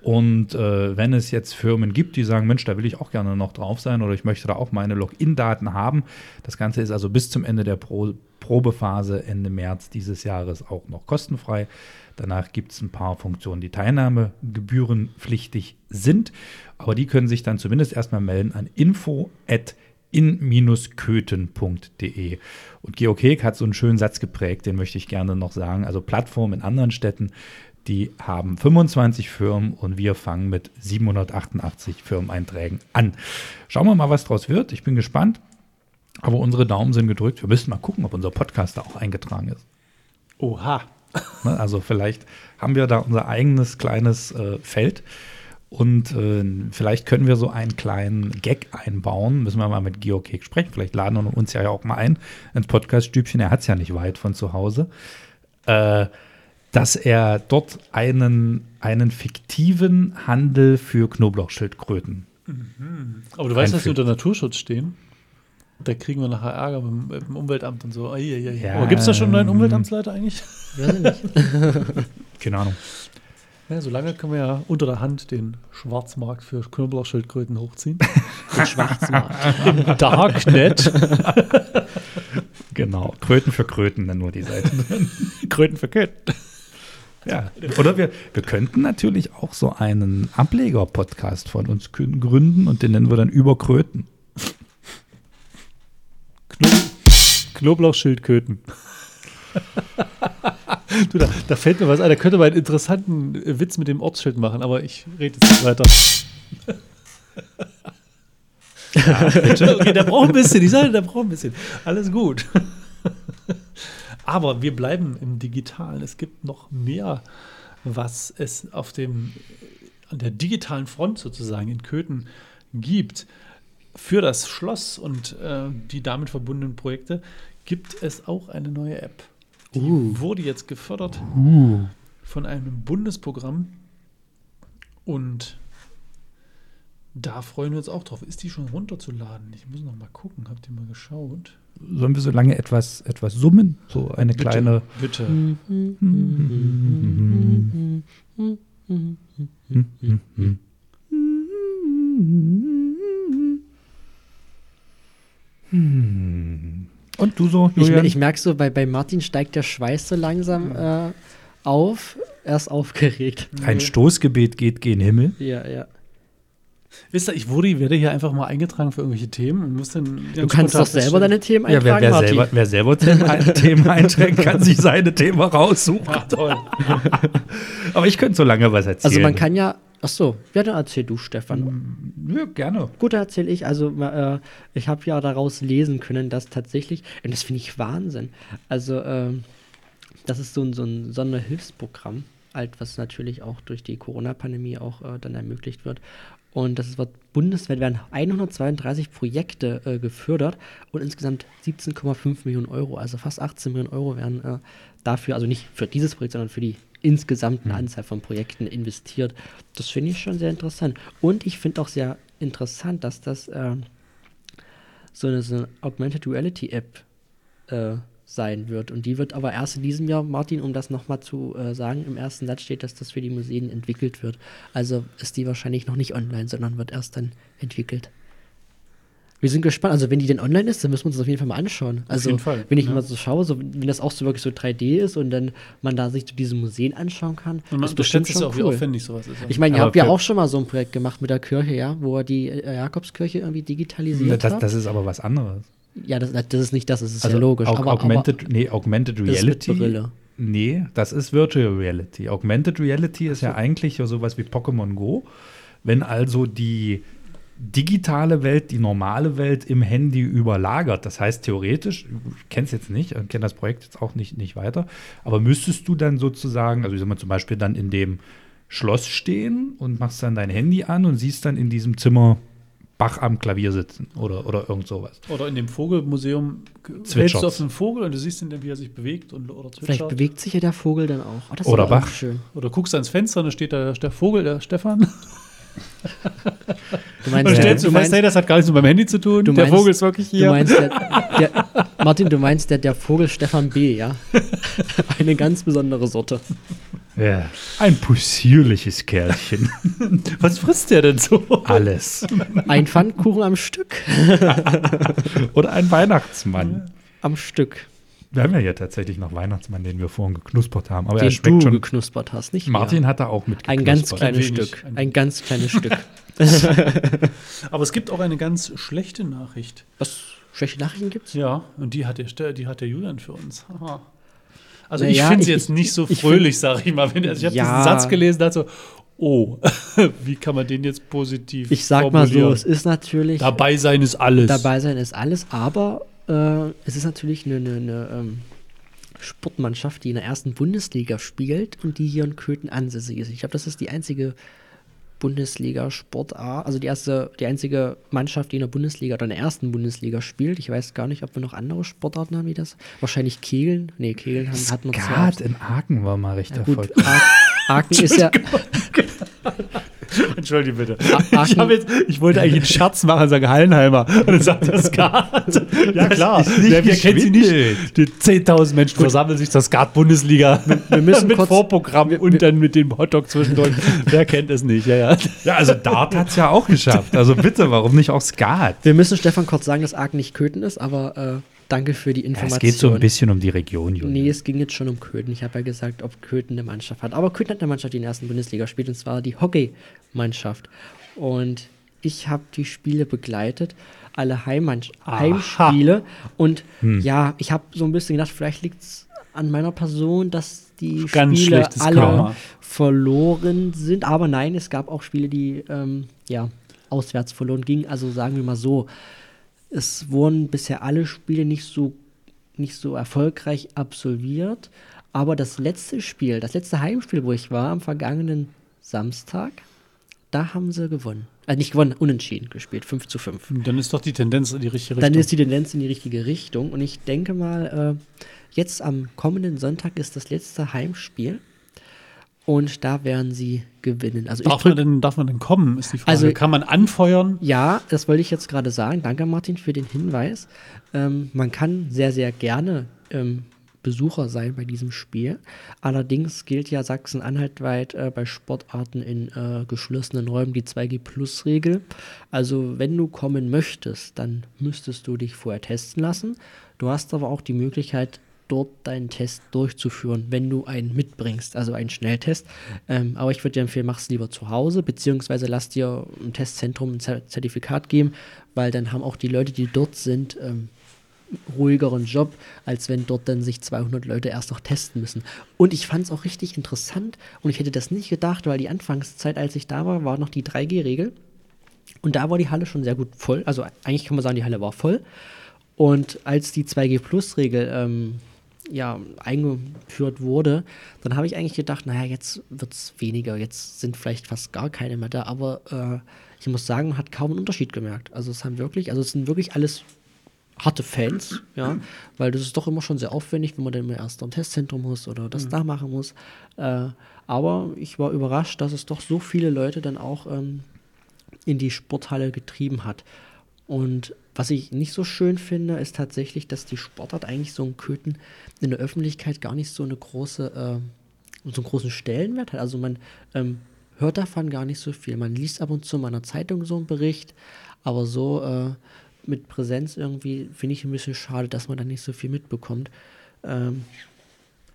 Und äh, wenn es jetzt Firmen gibt, die sagen, Mensch, da will ich auch gerne noch drauf sein oder ich möchte da auch meine Login-Daten haben. Das Ganze ist also bis zum Ende der Pro Probephase Ende März dieses Jahres auch noch kostenfrei. Danach gibt es ein paar Funktionen, die teilnahmegebührenpflichtig sind. Aber die können sich dann zumindest erstmal melden an info at in-köthen.de. Und Georg Heg hat so einen schönen Satz geprägt, den möchte ich gerne noch sagen. Also Plattformen in anderen Städten, die haben 25 Firmen und wir fangen mit 788 Firmeneinträgen an. Schauen wir mal, was draus wird. Ich bin gespannt. Aber unsere Daumen sind gedrückt. Wir müssen mal gucken, ob unser Podcast da auch eingetragen ist.
Oha.
Ne? Also vielleicht haben wir da unser eigenes kleines äh, Feld und äh, vielleicht können wir so einen kleinen Gag einbauen. Müssen wir mal mit Georg Heg sprechen. Vielleicht laden wir uns ja auch mal ein ins Podcaststübchen. Er hat es ja nicht weit von zu Hause. Äh, dass er dort einen, einen fiktiven Handel für Knoblauchschildkröten.
Aber du weißt, dass wir
Einführen.
unter Naturschutz stehen. Da kriegen wir nachher Ärger mit, dem- Umweltamt und so. Ai, ai, ai.
Ja,
Aber gibt es da schon einen neuen Umweltamtsleiter eigentlich?
Weiß ich nicht.
Keine Ahnung.
Ja, solange können wir ja unter der Hand den Schwarzmarkt für Knoblauchschildkröten hochziehen.
Den Schwarzmarkt.
Darknet.
Genau. Kröten für Kröten, dann nur die Seite.
Kröten für Köten.
Ja. Oder wir, wir könnten natürlich auch so einen Ableger-Podcast von uns gründen und den nennen wir dann Überkröten.
Knoblauchschildkröten. Du, da, da fällt mir was ein. Da könnte man einen interessanten äh, Witz mit dem Ortsschild machen, aber ich rede jetzt nicht weiter. okay, der braucht ein bisschen. Ich sage, der braucht ein bisschen. Alles gut. Aber wir bleiben im Digitalen. Es gibt noch mehr, was es auf dem, an der digitalen Front sozusagen in Köthen gibt. Für das Schloss und äh, die damit verbundenen Projekte gibt es auch eine neue App. Die
Uh.
wurde jetzt gefördert von einem Bundesprogramm und da freuen wir uns auch drauf. Ist die schon runterzuladen? Ich muss noch mal gucken. Habt ihr mal geschaut?
Sollen wir so lange etwas, etwas summen? So eine
Bitte,
kleine.
Bitte.
Hm. Und du so,
Ich,
Julian?
ich merke so, bei, bei Martin steigt der Schweiß so langsam äh, auf. Er ist aufgeregt.
Ein Stoßgebet geht gen Himmel.
Ja, ja.
Wisst ihr, ich wurde, werde hier einfach mal eingetragen für irgendwelche Themen und muss dann.
Du kannst doch selber deine Themen
Ja, wer,
eintragen,
wer,
Martin.
selber, wer selber Themen, Themen einträgt, kann sich seine Themen raussuchen.
Ach, toll.
Aber ich könnte so lange was erzählen.
Also man kann ja, ach so, ja, dann erzähl du, Stefan.
Ja, gerne.
Gut, dann erzähle ich. Also äh, ich habe ja daraus lesen können, dass tatsächlich, und das finde ich Wahnsinn, also ähm, das ist so ein, so ein Sonderhilfsprogramm, halt, was natürlich auch durch die Corona-Pandemie auch äh, dann ermöglicht wird. Und das wird bundesweit werden 132 Projekte äh, gefördert und insgesamt 17,5 Millionen Euro, also fast 18 Millionen Euro werden äh, dafür, also nicht für dieses Projekt, sondern für die insgesamten Anzahl von Projekten investiert. Das finde ich schon sehr interessant. Und ich finde auch sehr interessant, dass das äh, so eine, so eine Augmented Reality App äh, sein wird. Und die wird aber erst in diesem Jahr, Martin, um das nochmal zu äh, sagen, im ersten Satz steht, dass das für die Museen entwickelt wird. Also ist die wahrscheinlich noch nicht online, sondern wird erst dann entwickelt. Wir sind gespannt. Also wenn die denn online ist, dann müssen wir uns das auf jeden Fall mal anschauen. Also
jeden Fall,
wenn ich
ja.
mal so schaue, so, wenn das auch so wirklich so 3D ist und dann man da sich so diese Museen anschauen kann,
Und man
ist bestimmt schon
auch, wie
cool.
aufwendig sowas ist.
Ich meine, ihr
Aber
habt ja auch schon mal so ein Projekt gemacht mit der Kirche, ja, wo er die äh, Jakobskirche irgendwie digitalisiert
Das,
hat.
das ist aber was anderes.
ja, das, das ist nicht das, das ist
Also
ja logisch.
Aug-
aber,
augmented, nee, augmented
das ist mit
Reality.
Brille.
Nee, das ist Virtual Reality. Augmented Reality ist ja eigentlich sowas wie Pokémon Go. Wenn also die digitale Welt die normale Welt im Handy überlagert. Das heißt theoretisch, ich kenne es jetzt nicht, kenne das Projekt jetzt auch nicht, nicht weiter, aber müsstest du dann sozusagen, also ich sag mal zum Beispiel dann in dem Schloss stehen und machst dann dein Handy an und siehst dann in diesem Zimmer Bach am Klavier sitzen oder, oder irgend sowas.
Oder in dem Vogelmuseum
Zwitschert's.
du auf einen Vogel und du siehst ihn dann, wie er sich bewegt und, oder
Vielleicht
zwitschert.
bewegt sich ja der Vogel dann auch. Oh, das
Oder Bach.
schön.
Oder guckst ans Fenster und da steht da der Vogel, der Stefan.
Du
Und
meinst, der,
stellst
du
du fest,
meinst,
hey, das hat gar nichts mit meinem Handy zu tun.
du
der
meinst-
Vogel ist wirklich
du
hier.
meinst der, der, Martin, du meinst der, der Vogel Stefan B., ja? Eine ganz besondere Sorte.
Ja. Ein possierliches Kerlchen.
Was frisst der denn so?
Alles.
Ein Pfannkuchen am Stück.
Oder ein Weihnachtsmann.
Am Stück.
Wir haben ja hier tatsächlich noch Weihnachtsmann, den wir vorhin geknuspert haben. Aber
Den
er
du
schmeckt schon.
geknuspert hast, nicht
Martin
wir.
hat da auch mit
Ein ganz kleines. Stück.
Ein-
Ein ganz kleines Stück.
Aber es gibt auch eine ganz schlechte Nachricht.
Was? Schlechte Nachrichten gibt's?
Ja, und die hat der, die hat der Julian für uns. Haha. Also
Na
ich finde sie jetzt nicht so
ich
fröhlich, sage ich mal. Wenn, also ich habe
Ja.
diesen Satz gelesen, dachte so, oh, wie kann man den jetzt positiv
Ich sag mal so, es ist natürlich.
Dabei sein ist alles.
Dabei sein ist alles, aber äh, es ist natürlich eine, eine, eine ähm, Sportmannschaft, die in der ersten Bundesliga spielt und die hier in Köthen ansässig ist. Ich glaube, das ist die einzige Bundesliga-Sportart, also die erste, die einzige Mannschaft, die in der Bundesliga oder in der ersten Bundesliga spielt. Ich weiß gar nicht, ob wir noch andere Sportarten haben wie das. Wahrscheinlich Kegeln. Nee, Kegeln haben, hat noch
Skat in Aachen war mal recht
Ja,
erfolgreich.
Aachen ist ja.
Entschuldige bitte.
Aachen-
Ich, hab jetzt, ich wollte eigentlich einen Scherz machen und sagen Hallenheimer. Und dann sagt er Skat. Ja, klar. wer, wer kennt sie nicht? Die 10.000 Menschen versammeln sich zur Skat-Bundesliga.
wir müssen
mit
kurz-
Vorprogramm und dann mit dem Hotdog zwischendurch. wer kennt es nicht? Ja, ja.
Ja, also Dart hat es ja auch geschafft. Also bitte, warum nicht auch Skat?
Wir müssen Stefan kurz sagen, dass Aachen nicht Köthen ist, aber äh, danke für die
Ja,
Information.
es geht so ein bisschen um die Region, Julian.
Nee, es ging jetzt schon um Köthen. Ich habe ja gesagt, ob Köthen eine Mannschaft hat. Aber Köthen hat eine Mannschaft, die in der ersten Bundesliga spielt, und zwar die Hockeymannschaft. Und ich habe die Spiele begleitet, alle Heimmann
Aha.
Heimspiele. Und
Hm.
ja, ich habe so ein bisschen gedacht, vielleicht liegt es an meiner Person, dass die
Ganz
Spiele alle
Karma.
verloren sind. Aber nein, es gab auch Spiele, die ähm, ja, auswärts verloren gingen. Also sagen wir mal so, es wurden bisher alle Spiele nicht so, nicht so erfolgreich absolviert. Aber das letzte Spiel, das letzte Heimspiel, wo ich war, am vergangenen Samstag, da haben sie gewonnen. Also nicht gewonnen, unentschieden gespielt, 5 zu 5.
Dann ist doch die Tendenz in die richtige
Dann
Richtung.
ist die Tendenz in die richtige Richtung. Und ich denke mal, äh, jetzt am kommenden Sonntag ist das letzte Heimspiel. Und da werden sie gewinnen. Also
darf, man denn, darf man denn kommen, ist die Frage.
Also-
Kann man anfeuern?
ja, das wollte ich jetzt gerade sagen. Danke, Martin, für den Hinweis. Ähm, man kann sehr, sehr gerne ähm, Besucher sein bei diesem Spiel. Allerdings gilt ja Sachsen-Anhalt weit äh, bei Sportarten in äh, geschlossenen Räumen die 2G-Plus-Regel. Also, wenn du kommen möchtest, dann müsstest du dich vorher testen lassen. Du hast aber auch die Möglichkeit, dort deinen Test durchzuführen, wenn du einen mitbringst, also einen Schnelltest. Ähm, aber ich würde dir empfehlen, mach es lieber zu Hause, beziehungsweise lass dir im Testzentrum ein Zer- Zertifikat geben, weil dann haben auch die Leute, die dort sind, ähm, ruhigeren Job, als wenn dort dann sich 200 Leute erst noch testen müssen. Und ich fand es auch richtig interessant und ich hätte das nicht gedacht, weil die Anfangszeit, als ich da war, war noch die 3G-Regel. Und da war die Halle schon sehr gut voll. Also eigentlich kann man sagen, die Halle war voll. Und als die 2G-Plus-Regel ähm, ja, eingeführt wurde, dann habe ich eigentlich gedacht, naja, jetzt wird es weniger, jetzt sind vielleicht fast gar keine mehr da. Aber äh, ich muss sagen, man hat kaum einen Unterschied gemerkt. Also es haben wirklich, also es sind wirklich alles harte Fans, ja, weil das ist doch immer schon sehr aufwendig, wenn man dann immer erst am Testzentrum muss oder das da machen muss. Äh, aber ich war überrascht, dass es doch so viele Leute dann auch ähm, in die Sporthalle getrieben hat. Und was ich nicht so schön finde, ist tatsächlich, dass die Sportart eigentlich so ein Köthen in der Öffentlichkeit gar nicht so eine große, äh, so einen großen Stellenwert hat. Also man ähm, hört davon gar nicht so viel. Man liest ab und zu in einer Zeitung so einen Bericht, aber so äh, mit Präsenz irgendwie finde ich ein bisschen schade, dass man da nicht so viel mitbekommt. Ähm,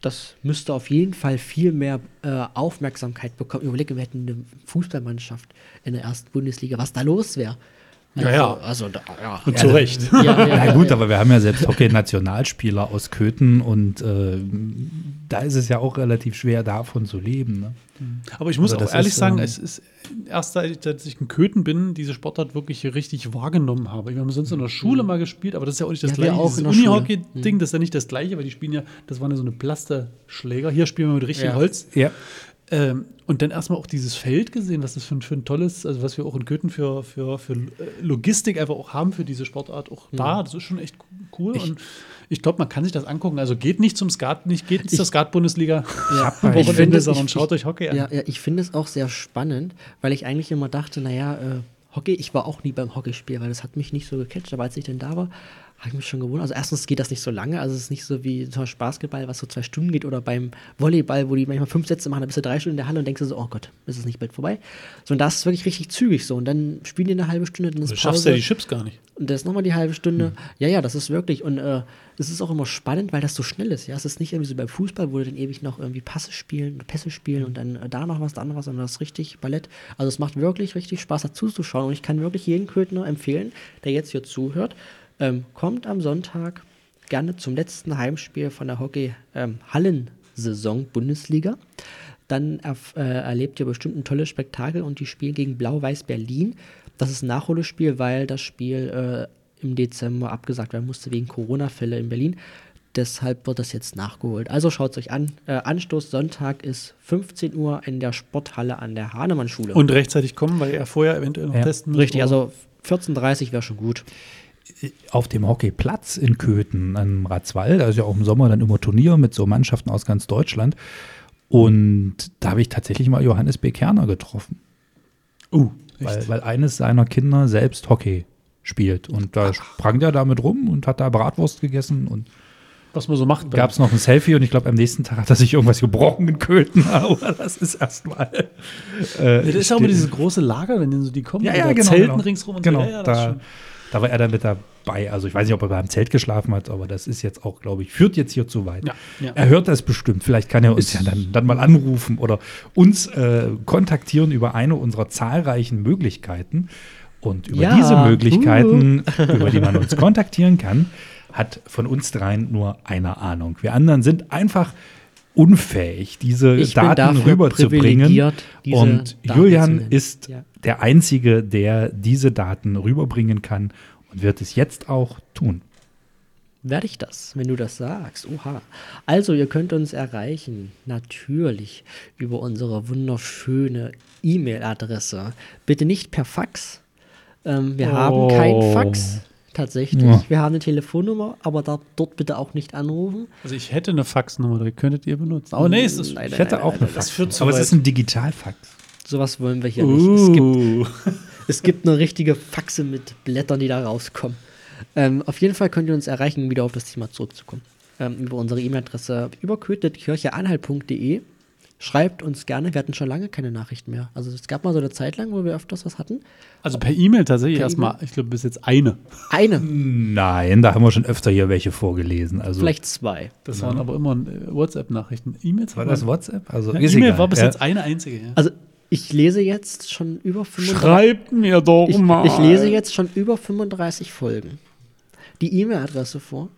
das müsste auf jeden Fall viel mehr äh, Aufmerksamkeit bekommen. Überlege, wir hätten eine Fußballmannschaft in der ersten Bundesliga, was da los wäre.
Ja, ja.
Also, da, ja.
Und zu Recht.
Ja, ja,
Ja,
ja,
gut,
ja.
aber wir haben ja selbst Hockey-Nationalspieler aus Köthen und äh, da ist es ja auch relativ schwer, davon zu leben. Ne?
Aber ich muss
Also
auch
das
ehrlich
ist,
sagen,
ähm,
es ist erst ich- als ich in Köthen bin, diese Sportart wirklich richtig wahrgenommen habe. Wir haben sonst in der Schule mal gespielt, aber das ist ja auch nicht das
Mhm.
Gleiche.
auch
Dieses
der Schule. Mhm.
Unihockey-Ding, das ist ja nicht das gleiche, weil die spielen ja, das waren ja so eine Plasterschläger. Hier spielen wir mit richtigem
Ja.
Holz.
Ja.
Ähm, und dann erstmal auch dieses Feld gesehen, was das für ein, für ein tolles, also was wir auch in Köthen für, für, für äh, Logistik einfach auch haben für diese Sportart auch da. Das ist schon echt cool.
Ich-
und ich glaube, man kann sich das angucken. Also geht nicht zum Skat, nicht geht nicht zur
Ich-
Skat-Bundesliga
Ja, ich finde,
sondern
ich-
schaut euch Hockey an.
Ja, ja, ich finde es auch sehr spannend, weil ich eigentlich immer dachte, naja, äh, Hockey, ich war auch nie beim Hockeyspiel, weil das hat mich nicht so gecatcht, aber als ich denn da war, habe ich mich schon gewundert. Also erstens geht das nicht so lange, also es ist nicht so wie zum Beispiel Basketball, was so zwei Stunden geht, oder beim Volleyball, wo die manchmal fünf Sätze machen, dann bist du drei Stunden in der Halle und denkst du so, oh Gott, ist es nicht bald vorbei. So, und das ist wirklich richtig zügig so. Und dann spielen die eine halbe Stunde, dann ist
Du
Pause.
schaffst ja die Chips gar nicht.
Und das ist nochmal die halbe Stunde. Ja, ja, das ist wirklich. Und äh, es ist auch immer spannend, weil das so schnell ist. Ja, es ist nicht irgendwie so beim Fußball, wo du dann ewig noch irgendwie Passe spielen, Pässe spielen und dann äh, da noch was, da noch was, sondern das ist richtig Ballett. Also es macht wirklich richtig Spaß dazu zu schauen. Und ich kann wirklich jeden Köthner empfehlen, der jetzt hier zuhört, ähm, kommt am Sonntag gerne zum letzten Heimspiel von der Hockey-Hallensaison Bundesliga. Dann erf- äh, erlebt ihr bestimmt ein tolles Spektakel und die spielen gegen Blau-Weiß Berlin. Das ist ein Nachholspiel, weil das Spiel äh, im Dezember abgesagt werden musste wegen Corona-Fälle in Berlin. Deshalb wird das jetzt nachgeholt. Also schaut es euch an. Äh, Anstoß Sonntag ist 15 Uhr in der Sporthalle an der Hahnemann-Schule.
Und rechtzeitig kommen, weil er vorher eventuell noch
Ja,
testen muss.
Richtig, also 14.30 wäre schon gut.
Auf dem Hockeyplatz in Köthen, am Ratzwald, also ja auch im Sommer dann immer Turnier mit so Mannschaften aus ganz Deutschland. Und da habe ich tatsächlich mal Johannes B. Kerner getroffen,
Uh,
weil, weil eines seiner Kinder selbst Hockey spielt. Und da sprang der damit rum und hat da Bratwurst gegessen und
Was man so macht.
gab es noch ein Selfie und ich glaube, am nächsten Tag hat er sich irgendwas gebrochen in Köthen. Aber das ist erstmal. Äh,
Ja, das ist ja auch immer dieses große Lager, wenn so die kommen,
ja, ja, genau,
Zelten
genau.
ringsrum und
genau,
so. Ja, ja, ist
da, da war er dann mit dabei. Also ich weiß nicht, ob er beim Zelt geschlafen hat, aber das ist jetzt auch, glaube ich, führt jetzt hier zu weit.
Ja, ja.
Er hört das bestimmt. Vielleicht kann er uns ja dann, dann mal anrufen oder uns äh, kontaktieren über eine unserer zahlreichen Möglichkeiten. Und über
Ja,
diese Möglichkeiten, über die man uns kontaktieren kann, hat von uns dreien nur eine Ahnung. Wir anderen sind einfach unfähig, diese
Ich
Daten rüberzubringen. Und
Daten
Julian ist
Ja.
Der Einzige, der diese Daten rüberbringen kann und wird es jetzt auch tun.
Werde ich das, wenn du das sagst. Oha. Also, ihr könnt uns erreichen, natürlich über unsere wunderschöne E-Mail-Adresse. Bitte nicht per Fax. Ähm, wir haben kein Fax, tatsächlich.
Ja.
Wir haben eine Telefonnummer, aber da, dort bitte auch nicht anrufen.
Also ich hätte eine Faxnummer, die könntet ihr benutzen. Oh nee, es ist
Nein,
Ich
nein,
hätte
nein,
auch
nein,
eine Fax.
führt zu
Aber es ist ein Digitalfax.
Sowas wollen wir hier nicht. Es gibt
Uh.
Es gibt nur richtige Faxe mit Blättern, die da rauskommen. Ähm, auf jeden Fall könnt ihr uns erreichen, um wieder auf das Thema zurückzukommen. Ähm, über unsere E-Mail-Adresse überkötetkircheanhalt.de schreibt uns gerne. Wir hatten schon lange keine Nachrichten mehr. Also es gab mal so eine Zeit lang, wo wir öfters was hatten.
Also per E-Mail tatsächlich erstmal, ich glaube, bis jetzt eine.
Eine,
Nein, da haben wir schon öfter hier welche vorgelesen. Also
vielleicht zwei.
Das waren aber immer äh, WhatsApp-Nachrichten. E-Mails
war das WhatsApp? Also
Ja, E-Mail war bis
ja.
jetzt eine einzige. Ja.
Also ich lese jetzt schon über 35
Schreibt mir doch
ich,
mal.
ich lese jetzt schon über 35 Folgen. Die E-Mail-Adresse vor.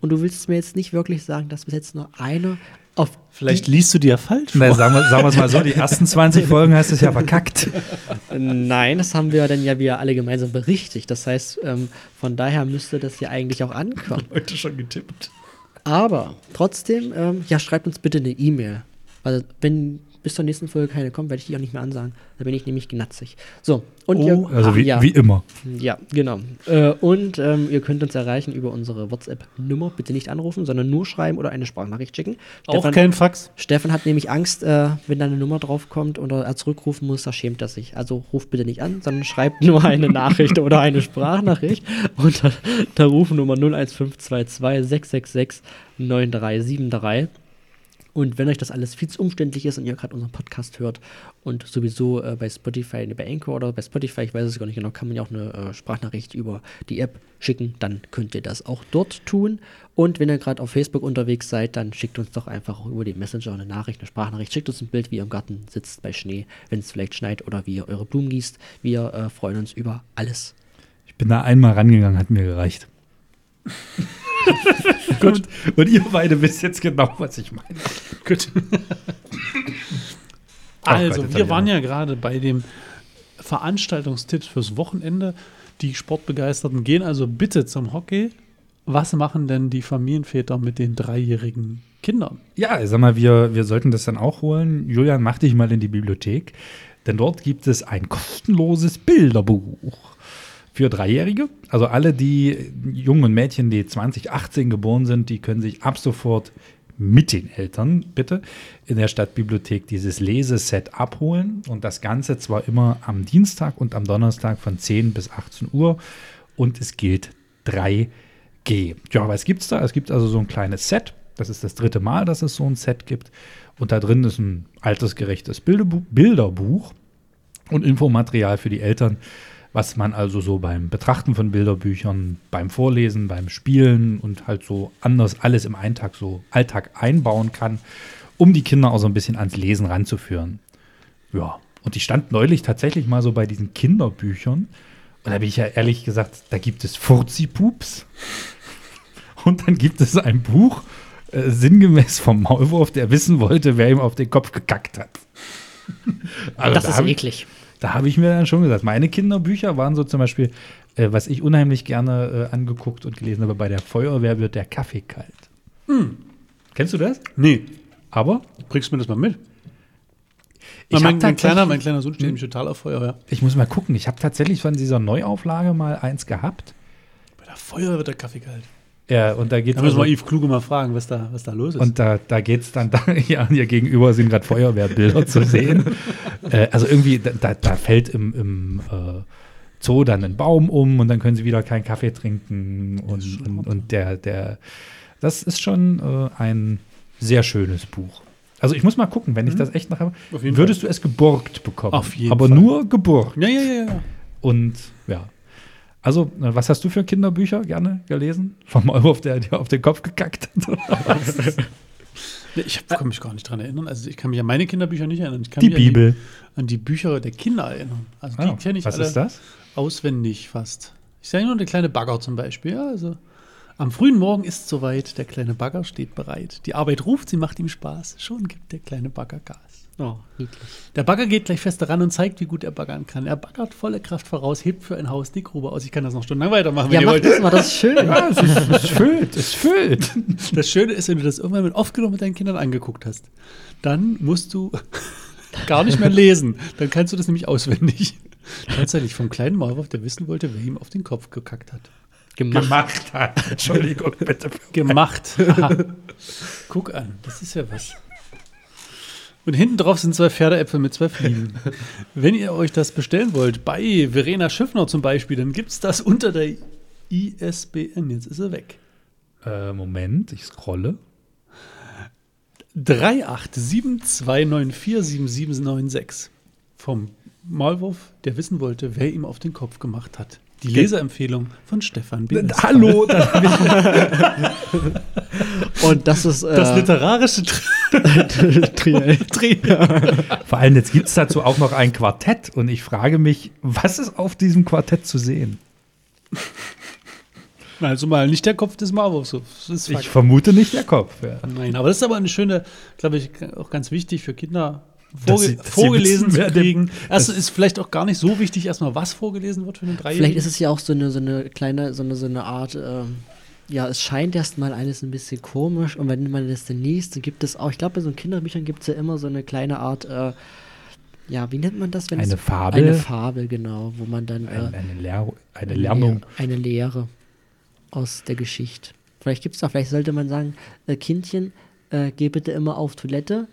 Und du willst mir jetzt nicht wirklich sagen, dass bis jetzt nur eine auf
Vielleicht liest du die ja falsch
Na,
vor.
sagen wir sagen wir es mal so, die ersten 20 Folgen hast du es ja verkackt.
Nein, das haben wir dann ja wieder alle gemeinsam berichtigt. Das heißt, ähm, von daher müsste das ja eigentlich auch ankommen.
Heute schon getippt.
Aber trotzdem, ähm, ja, schreibt uns bitte eine E-Mail. Also, wenn bis zur nächsten Folge keine kommt, werde ich die auch nicht mehr ansagen. Da bin ich nämlich gnatzig. So, und
Oh,
ihr,
Also wie,
ja,
wie immer.
ja, genau. Äh, und ähm, ihr könnt uns erreichen über unsere WhatsApp-Nummer. Bitte nicht anrufen, sondern nur schreiben oder eine Sprachnachricht schicken.
Auch kein Fax.
Stefan hat nämlich Angst, äh, wenn da eine Nummer draufkommt oder er zurückrufen muss, da schämt er sich. Also ruft bitte nicht an, sondern schreibt nur eine Nachricht oder eine Sprachnachricht unter der Rufnummer 01522 666 9373. Und wenn euch das alles viel zu umständlich ist und ihr gerade unseren Podcast hört und sowieso äh, bei Spotify, bei Anchor oder bei Spotify, ich weiß es gar nicht genau, kann man ja auch eine äh, Sprachnachricht über die App schicken, dann könnt ihr das auch dort tun. Und wenn ihr gerade auf Facebook unterwegs seid, dann schickt uns doch einfach über die Messenger eine Nachricht, eine Sprachnachricht. Schickt uns ein Bild, wie ihr im Garten sitzt bei Schnee, wenn es vielleicht schneit oder wie ihr eure Blumen gießt. Wir äh, freuen uns über alles.
Ich bin da einmal rangegangen, hat mir gereicht. Gut. Und ihr beide wisst jetzt genau, was ich meine.
Gut. Also, wir
ich
waren ja gerade bei dem Veranstaltungstipps fürs Wochenende. Die Sportbegeisterten gehen also bitte zum Hockey. Was machen denn die Familienväter mit den dreijährigen Kindern?
Ja, sag mal, wir, wir sollten das dann auch holen. Julian, mach dich mal in die Bibliothek, denn dort gibt es ein kostenloses Bilderbuch für Dreijährige. Also alle die jungen Mädchen, die 2018 geboren sind, die können sich ab sofort mit den Eltern bitte in der Stadtbibliothek dieses Leseset abholen und das Ganze zwar immer am Dienstag und am Donnerstag von 10 bis 18 Uhr und es gilt 3G. Ja, was gibt's da? Es gibt also so ein kleines Set. Das ist das dritte Mal, dass es so ein Set gibt. Und da drin ist ein altersgerechtes Bilderbuch und Infomaterial für die Eltern, was man also so beim Betrachten von Bilderbüchern, beim Vorlesen, beim Spielen und halt so anders alles im Alltag so Alltag einbauen kann, um die Kinder auch so ein bisschen ans Lesen ranzuführen. Ja, und ich stand neulich tatsächlich mal so bei diesen Kinderbüchern und da bin ich ja ehrlich gesagt, da gibt es Furzi-Pups und dann gibt es ein Buch, äh, sinngemäß vom Maulwurf, der wissen wollte, wer ihm auf den Kopf gekackt hat. Also
das
da
ist
hab ich-
eklig.
Da habe ich mir dann schon gesagt, meine Kinderbücher waren so zum Beispiel, äh, was ich unheimlich gerne äh, angeguckt und gelesen habe, bei der Feuerwehr wird der Kaffee kalt. Kennst du das?
Nee,
Aber
bringst du mir das mal mit?
ich,
mein, mein, kleiner, mein kleiner Sohn steht nämlich total auf Feuerwehr.
ich muss mal gucken, ich habe tatsächlich von dieser Neuauflage mal eins gehabt.
Bei der Feuerwehr wird der Kaffee kalt.
Ja, und da geht
Da müssen wir
also,
Yves Kluge mal fragen, was da, was da los ist.
und da, da geht es dann, da, ja, hier gegenüber sind gerade Feuerwehrbilder zu sehen. äh, also irgendwie, da- da, fällt im, im äh, Zoo dann ein Baum um und dann können sie wieder keinen Kaffee trinken. Und, und, und der, der, das ist schon äh, ein sehr schönes Buch. Also ich muss mal gucken, wenn ich das echt.
Mhm. Jeden
Würdest du es geborgt bekommen?
Auf jeden
Aber
Fall.
nur geborgt.
ja, ja, ja.
Und ja. Also, äh, was hast du für Kinderbücher gerne gelesen? Vom Maulwurf, der dir auf den Kopf gekackt hat?
Ich kann mich gar nicht dran erinnern. Also ich kann mich an meine Kinderbücher nicht erinnern. Ich kann
Die
mich an
Bibel.
Die, an die Bücher der Kinder erinnern. Also die
Ah,
kenne ich
was
alle
ist das?
auswendig fast. Ich sage nur der kleine Bagger zum Beispiel. Ja, also am frühen Morgen ist es soweit. Der kleine Bagger steht bereit. Die Arbeit ruft, sie macht ihm Spaß. Schon gibt der kleine Bagger Gas.
Oh, niedlich.
Der Bagger geht gleich fest ran und zeigt, wie gut er baggern kann. Er baggert volle Kraft voraus, hebt für ein Haus die Grube aus. Ich kann das noch stundenlang weitermachen,
Ja,
wenn
mach
ihr
das
wollt.
mal, das ist schön.
Ja, es, ist, es füllt, es füllt.
Das Schöne ist, wenn du das irgendwann mit oft genug mit deinen Kindern angeguckt hast, dann musst du gar nicht mehr lesen. Dann kannst du das nämlich auswendig. Tatsächlich vom kleinen Maulwurf, der wissen wollte, wer ihm auf den Kopf gekackt hat.
Gemacht.
Gemacht hat. Entschuldigung, bitte.
Gemacht. Guck an, das ist ja was. Und hinten drauf sind zwei Pferdeäpfel mit zwei Fliegen. Wenn ihr euch das bestellen wollt, bei Verena Schiffner zum Beispiel, dann gibt es das unter der ISBN. Jetzt ist er weg.
Äh, Moment, ich scrolle.
3872947796 vom Maulwurf, der wissen wollte, wer ihm auf den Kopf gemacht hat. Die Leserempfehlung von Stefan B.
Hallo, das
Und das ist äh,
Das literarische
Triell.
Vor allem, jetzt gibt es dazu auch noch ein Quartett und ich frage mich, was ist auf diesem Quartett zu sehen?
Also mal nicht der Kopf des Fakt.
Ich vermute nicht der Kopf. Ja.
Nein, aber das ist aber eine schöne, glaube ich, auch ganz wichtig für Kinder vorge
sie- dass sie
vorgelesen
wissen,
zu kriegen. Erstens ist vielleicht auch gar nicht so wichtig, erstmal was vorgelesen wird für einen Dreijährigen.
Vielleicht ist es ja auch so eine, so eine kleine, so eine, so eine Art, ähm, ja, es scheint erstmal alles ein bisschen komisch und wenn man das dann liest, dann gibt es auch, ich glaube, bei so Kinderbüchern gibt es ja immer so eine kleine Art, äh, ja, wie nennt man das? Wenn
Eine
es,
Fabel?
Eine Fabel, genau, wo man dann
Eine,
äh,
eine, Lehr eine Lernung.
Eine Lehre aus der Geschichte. Vielleicht gibt es da, vielleicht sollte man sagen, äh, Kindchen, äh, geh bitte immer auf Toilette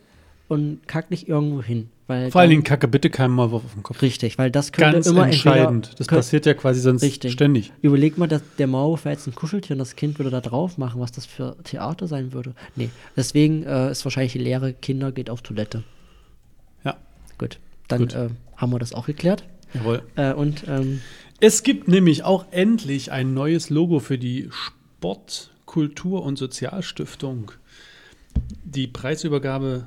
und kack nicht irgendwo hin. Weil
Vor allen Dingen kacke bitte keinen Maulwurf auf den Kopf.
Richtig, weil das könnte
Ganz
immer
entscheidend.
entweder-
Das
könnt-
passiert ja quasi sonst
Richtig.
ständig.
Überleg mal, dass der Maulwurf wäre jetzt ein Kuscheltier und das Kind würde da drauf machen, was das für Theater sein würde. Nee, deswegen äh, ist wahrscheinlich die Lehre, Kinder geht auf Toilette.
Ja,
Gut, dann
Gut.
Äh, haben wir das auch geklärt.
jawohl.
Äh, und ähm,
Es gibt nämlich auch endlich ein neues Logo für die Sport-, Kultur- und Sozialstiftung. Die Preisübergabe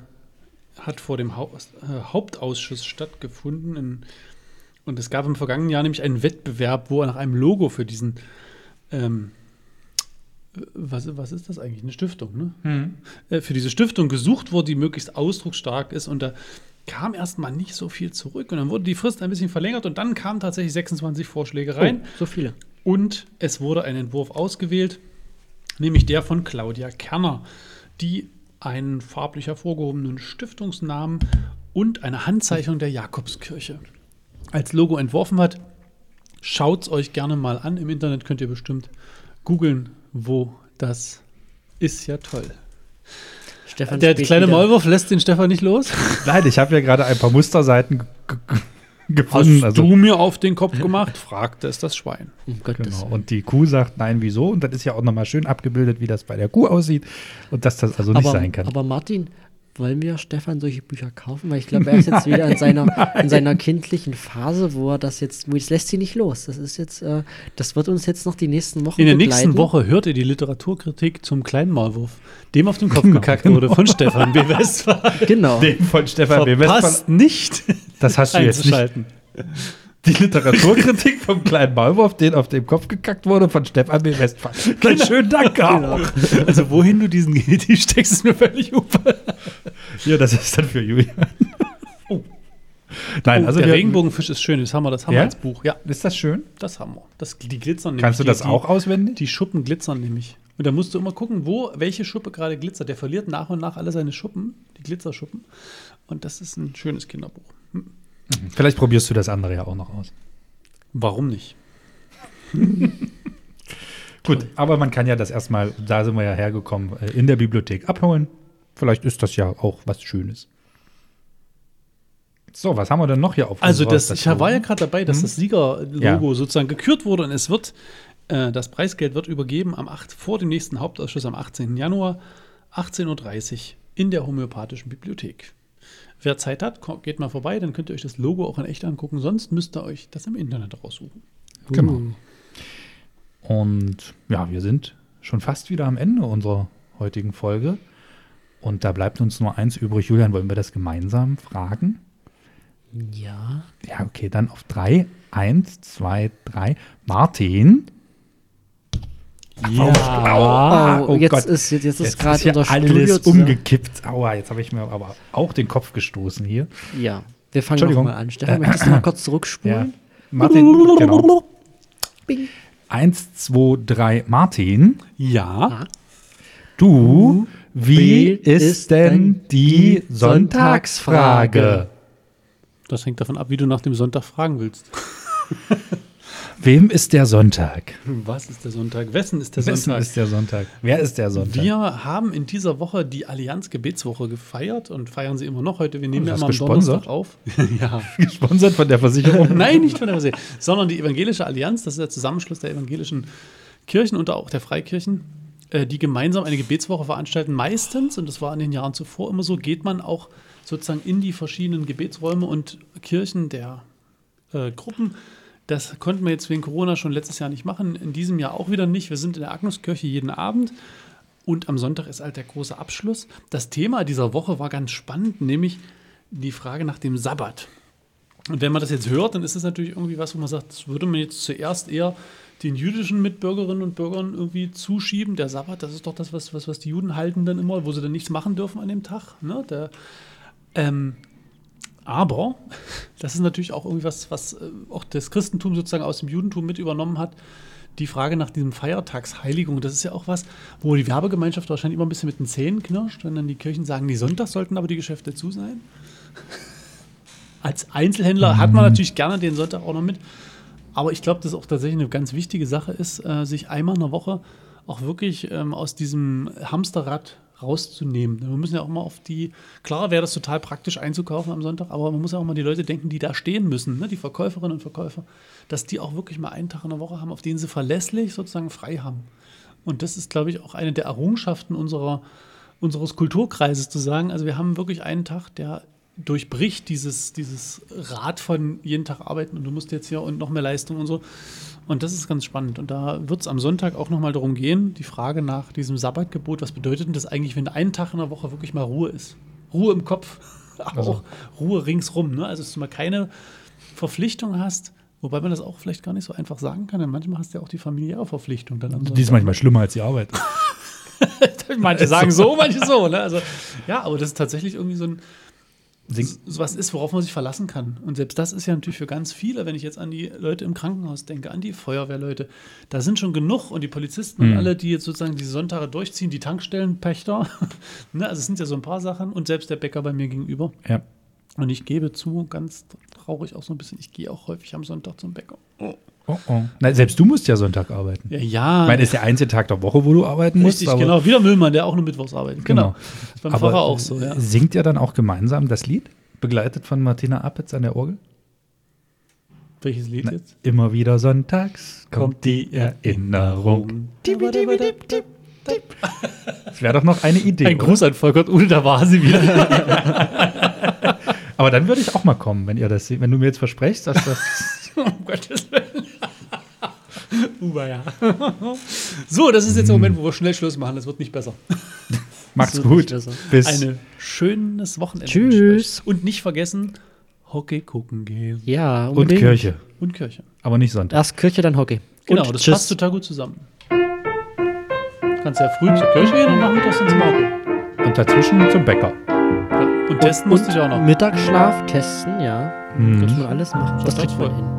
hat vor dem Hau äh, Hauptausschuss stattgefunden. In, und es gab im vergangenen Jahr nämlich einen Wettbewerb, wo nach einem Logo für diesen, ähm, was, was ist das eigentlich? Eine Stiftung, ne? äh, für diese Stiftung gesucht wurde, die möglichst ausdrucksstark ist. Und da kam erstmal nicht so viel zurück. Und dann wurde die Frist ein bisschen verlängert und dann kamen tatsächlich 26 Vorschläge rein.
oh, so viele.
Und es wurde ein Entwurf ausgewählt, nämlich der von Claudia Kerner, die einen farblich hervorgehobenen Stiftungsnamen und eine Handzeichnung der Jakobskirche als Logo entworfen hat. Schaut es euch gerne mal an. Im Internet könnt ihr bestimmt googeln, wo das ist. Ja toll.
Stefan
Der kleine
wieder-
Maulwurf lässt den Stefan nicht los.
Nein, ich habe ja gerade ein paar Musterseiten gefunden.
Hast
also,
du mir auf den Kopf gemacht? fragte es das Schwein.
Um
Genau. Und die Kuh sagt, nein, wieso? Und dann ist ja auch nochmal schön abgebildet, wie das bei der Kuh aussieht. Und dass das also nicht
aber,
sein kann.
aber Martin, wollen wir Stefan solche Bücher kaufen? Weil ich glaube, er ist jetzt wieder in seiner, in seiner kindlichen Phase, wo er das jetzt, wo es lässt sie nicht los. Das ist jetzt, äh, das wird uns jetzt noch die nächsten Wochen
In der
begleiten.
nächsten Woche hört ihr die Literaturkritik zum kleinen Maulwurf, dem auf den Kopf gekackt wurde von Stefan B. Westphal.
Genau.
Den von Stefan B. Westphal.
Verpasst nicht
Das hast du jetzt nicht. Die Literaturkritik vom kleinen Maulwurf, den auf dem Kopf gekackt wurde, von Stefan B. Westphal. Na, schönen Dank
Genau.
auch.
Also wohin du diesen GT steckst, ist mir völlig ufer.
Ja, das ist dann für Julian.
Oh.
Nein,
Oh,
also
der Regenbogenfisch ist schön, das haben wir, das haben
Ja?
wir als Buch. Ja,
Ist das schön?
das haben wir. Das, die glitzern nämlich.
Kannst du das
die,
auch auswendig?
Die Schuppen glitzern nämlich. Und da musst du immer gucken, wo welche Schuppe gerade glitzert. Der verliert nach und nach alle seine Schuppen, die Glitzerschuppen. Und das ist ein schönes Kinderbuch. Hm.
Vielleicht probierst du das andere ja auch noch aus.
Warum nicht?
Gut, aber man kann ja das erstmal, da sind wir ja hergekommen, äh, in der Bibliothek abholen. Vielleicht ist das ja auch was Schönes. So, was haben wir denn noch hier auf
Also das, ich war ja gerade dabei, dass das Siegerlogo
Ja.
sozusagen gekürt wurde und es wird, äh, das Preisgeld wird übergeben am 8, vor dem nächsten Hauptausschuss am 18. Januar, 18.30 Uhr in der Homöopathischen Bibliothek. Wer Zeit hat, geht mal vorbei, dann könnt ihr euch das Logo auch in echt angucken, sonst müsst ihr euch das im Internet raussuchen.
Genau.
Uh.
Und ja, wir sind schon fast wieder am Ende unserer heutigen Folge. Und da bleibt uns nur eins übrig. Julian, wollen wir das gemeinsam fragen?
Ja.
Ja, okay, dann auf drei. Eins, zwei, drei. Martin.
Oh,
oh
jetzt
Gott.
ist jetzt, jetzt ist
Jetzt
gerade
ist ja
unser
alles
Studio
umgekippt. Aua, jetzt habe ich mir aber auch den Kopf gestoßen hier.
Ja, wir fangen nochmal an. Stefan, möchtest du mal kurz zurückspulen?
Martin, genau.
Bing.
Eins, zwei, drei. Martin,
Ja,
du, wie
Wie
ist
ist
denn
denn
die
die
Sonntagsfrage?
Sonntagsfrage?
das hängt davon ab, wie du nach dem Sonntag fragen willst.
Wem ist der Sonntag?
Was ist der Sonntag? Wessen ist der
Wessen
Sonntag?
ist der Sonntag? Wer ist der Sonntag?
Wir haben in dieser Woche die Allianz Gebetswoche gefeiert und feiern sie immer noch heute. Wir nehmen
Oh,
ja immer am? Donnerstag auf. ja.
gesponsert von der Versicherung.
Nein, nicht von der Musee, sondern die Evangelische Allianz, das ist der Zusammenschluss der evangelischen Kirchen und auch der Freikirchen, äh, die gemeinsam eine Gebetswoche veranstalten. Meistens, und das war in den Jahren zuvor immer so, geht man auch sozusagen in die verschiedenen Gebetsräume und Kirchen der äh, Gruppen. Das konnten wir jetzt wegen Corona schon letztes Jahr nicht machen, in diesem Jahr auch wieder nicht. Wir sind in der Agnuskirche jeden Abend und am Sonntag ist halt der große Abschluss. Das Thema dieser Woche war ganz spannend, nämlich die Frage nach dem Sabbat. Und wenn man das jetzt hört, dann ist es natürlich irgendwie was, wo man sagt, das würde man jetzt zuerst eher den jüdischen Mitbürgerinnen und Bürgern irgendwie zuschieben. Der Sabbat, das ist doch das, was, was, was die Juden halten dann immer, wo sie dann nichts machen dürfen an dem Tag. Ne? Der, ähm, aber das ist natürlich auch irgendwie was, was äh, auch das Christentum sozusagen aus dem Judentum mit übernommen hat. Die Frage nach diesem Feiertagsheiligung, das ist ja auch was, wo die Werbegemeinschaft wahrscheinlich immer ein bisschen mit den Zähnen knirscht, wenn dann die Kirchen sagen, die Sonntag sollten aber die Geschäfte zu sein. Als Einzelhändler hat man natürlich gerne den Sonntag auch noch mit. Aber ich glaube, dass auch tatsächlich eine ganz wichtige Sache ist, äh, sich einmal in der Woche auch wirklich ähm, aus diesem Hamsterrad rauszunehmen. Wir müssen ja auch mal auf die, klar wäre das total praktisch einzukaufen am Sonntag, aber man muss ja auch mal die Leute denken, die da stehen müssen, ne? die Verkäuferinnen und Verkäufer, dass die auch wirklich mal einen Tag in der Woche haben, auf den sie verlässlich sozusagen frei haben. Und das ist, glaube ich, auch eine der Errungenschaften unserer, unseres Kulturkreises zu sagen, also wir haben wirklich einen Tag, der durchbricht dieses, dieses Rad von jeden Tag arbeiten und du musst jetzt hier und noch mehr Leistung und so. Und das ist ganz spannend. Und da wird es am Sonntag auch nochmal darum gehen, die Frage nach diesem Sabbatgebot, was bedeutet denn das eigentlich, wenn ein Tag in der Woche wirklich mal Ruhe ist? Ruhe im Kopf, aber
Also.
auch Ruhe ringsrum. Ne? Also, dass du mal keine Verpflichtung hast, wobei man das auch vielleicht gar nicht so einfach sagen kann, denn manchmal hast du ja auch die familiäre Verpflichtung dann am
Die ist manchmal schlimmer als die Arbeit.
Manche sagen so, manche so. Ne? Also, ja, aber das ist tatsächlich irgendwie so ein,
Sing
so was ist, worauf man sich verlassen kann. Und selbst das ist ja natürlich für ganz viele, wenn ich jetzt an die Leute im Krankenhaus denke, an die Feuerwehrleute, da sind schon genug und die Polizisten und
Mhm.
alle, die jetzt sozusagen diese Sonntage durchziehen, die Tankstellenpächter, ne, also es sind ja so ein paar Sachen und selbst der Bäcker bei mir gegenüber.
ja.
Und ich gebe zu, ganz traurig auch so ein bisschen, ich gehe auch häufig am Sonntag zum Bäcker.
Oh, oh. Na, selbst du musst ja Sonntag arbeiten.
Ja, ja.
Ich meine, ist der einzige Tag der Woche, wo du arbeiten musst.
richtig, genau. Wieder Müllmann, der auch nur mittwochs arbeitet. Genau.
Genau.
Ist beim
Aber
Pfarrer auch so, ja.
Singt ihr dann auch gemeinsam das Lied? Begleitet von Martina Appetz an der Orgel?
Welches Lied
Na,
jetzt?
immer wieder sonntags kommt die Erinnerung. Das wäre doch noch eine Idee.
Ein an Volkert Ude, da war sie wieder.
Aber dann würde ich auch mal kommen, wenn ihr das seht. Wenn du mir jetzt versprichst, dass das.
um Gottes Willen. Uber, ja. so, das ist jetzt der Moment, wo wir schnell Schluss machen. Das wird nicht besser.
Macht's gut. Bis.
Ein schönes Wochenende.
Tschüss.
Und nicht vergessen, Hockey gucken gehen.
Ja,
und
unbedingt.
Kirche.
Und Kirche.
Aber nicht Sonntag.
Erst Kirche, dann Hockey.
Genau,
und
das
tschüss.
passt total gut zusammen. Du kannst ja früh zur Kirche gehen und nachmittags zum Hockey.
Und dazwischen zum Bäcker.
Ja. Und testen musste ich auch noch.
Mittagsschlaf testen, ja.
Hm.
Das muss man alles machen. Das kriegt man hin.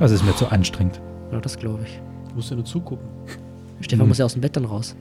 Das ist mir zu anstrengend.
Ja, das glaube ich.
Du musst ja nur zugucken.
Stefan
Hm.
muss ja aus dem Bett dann raus.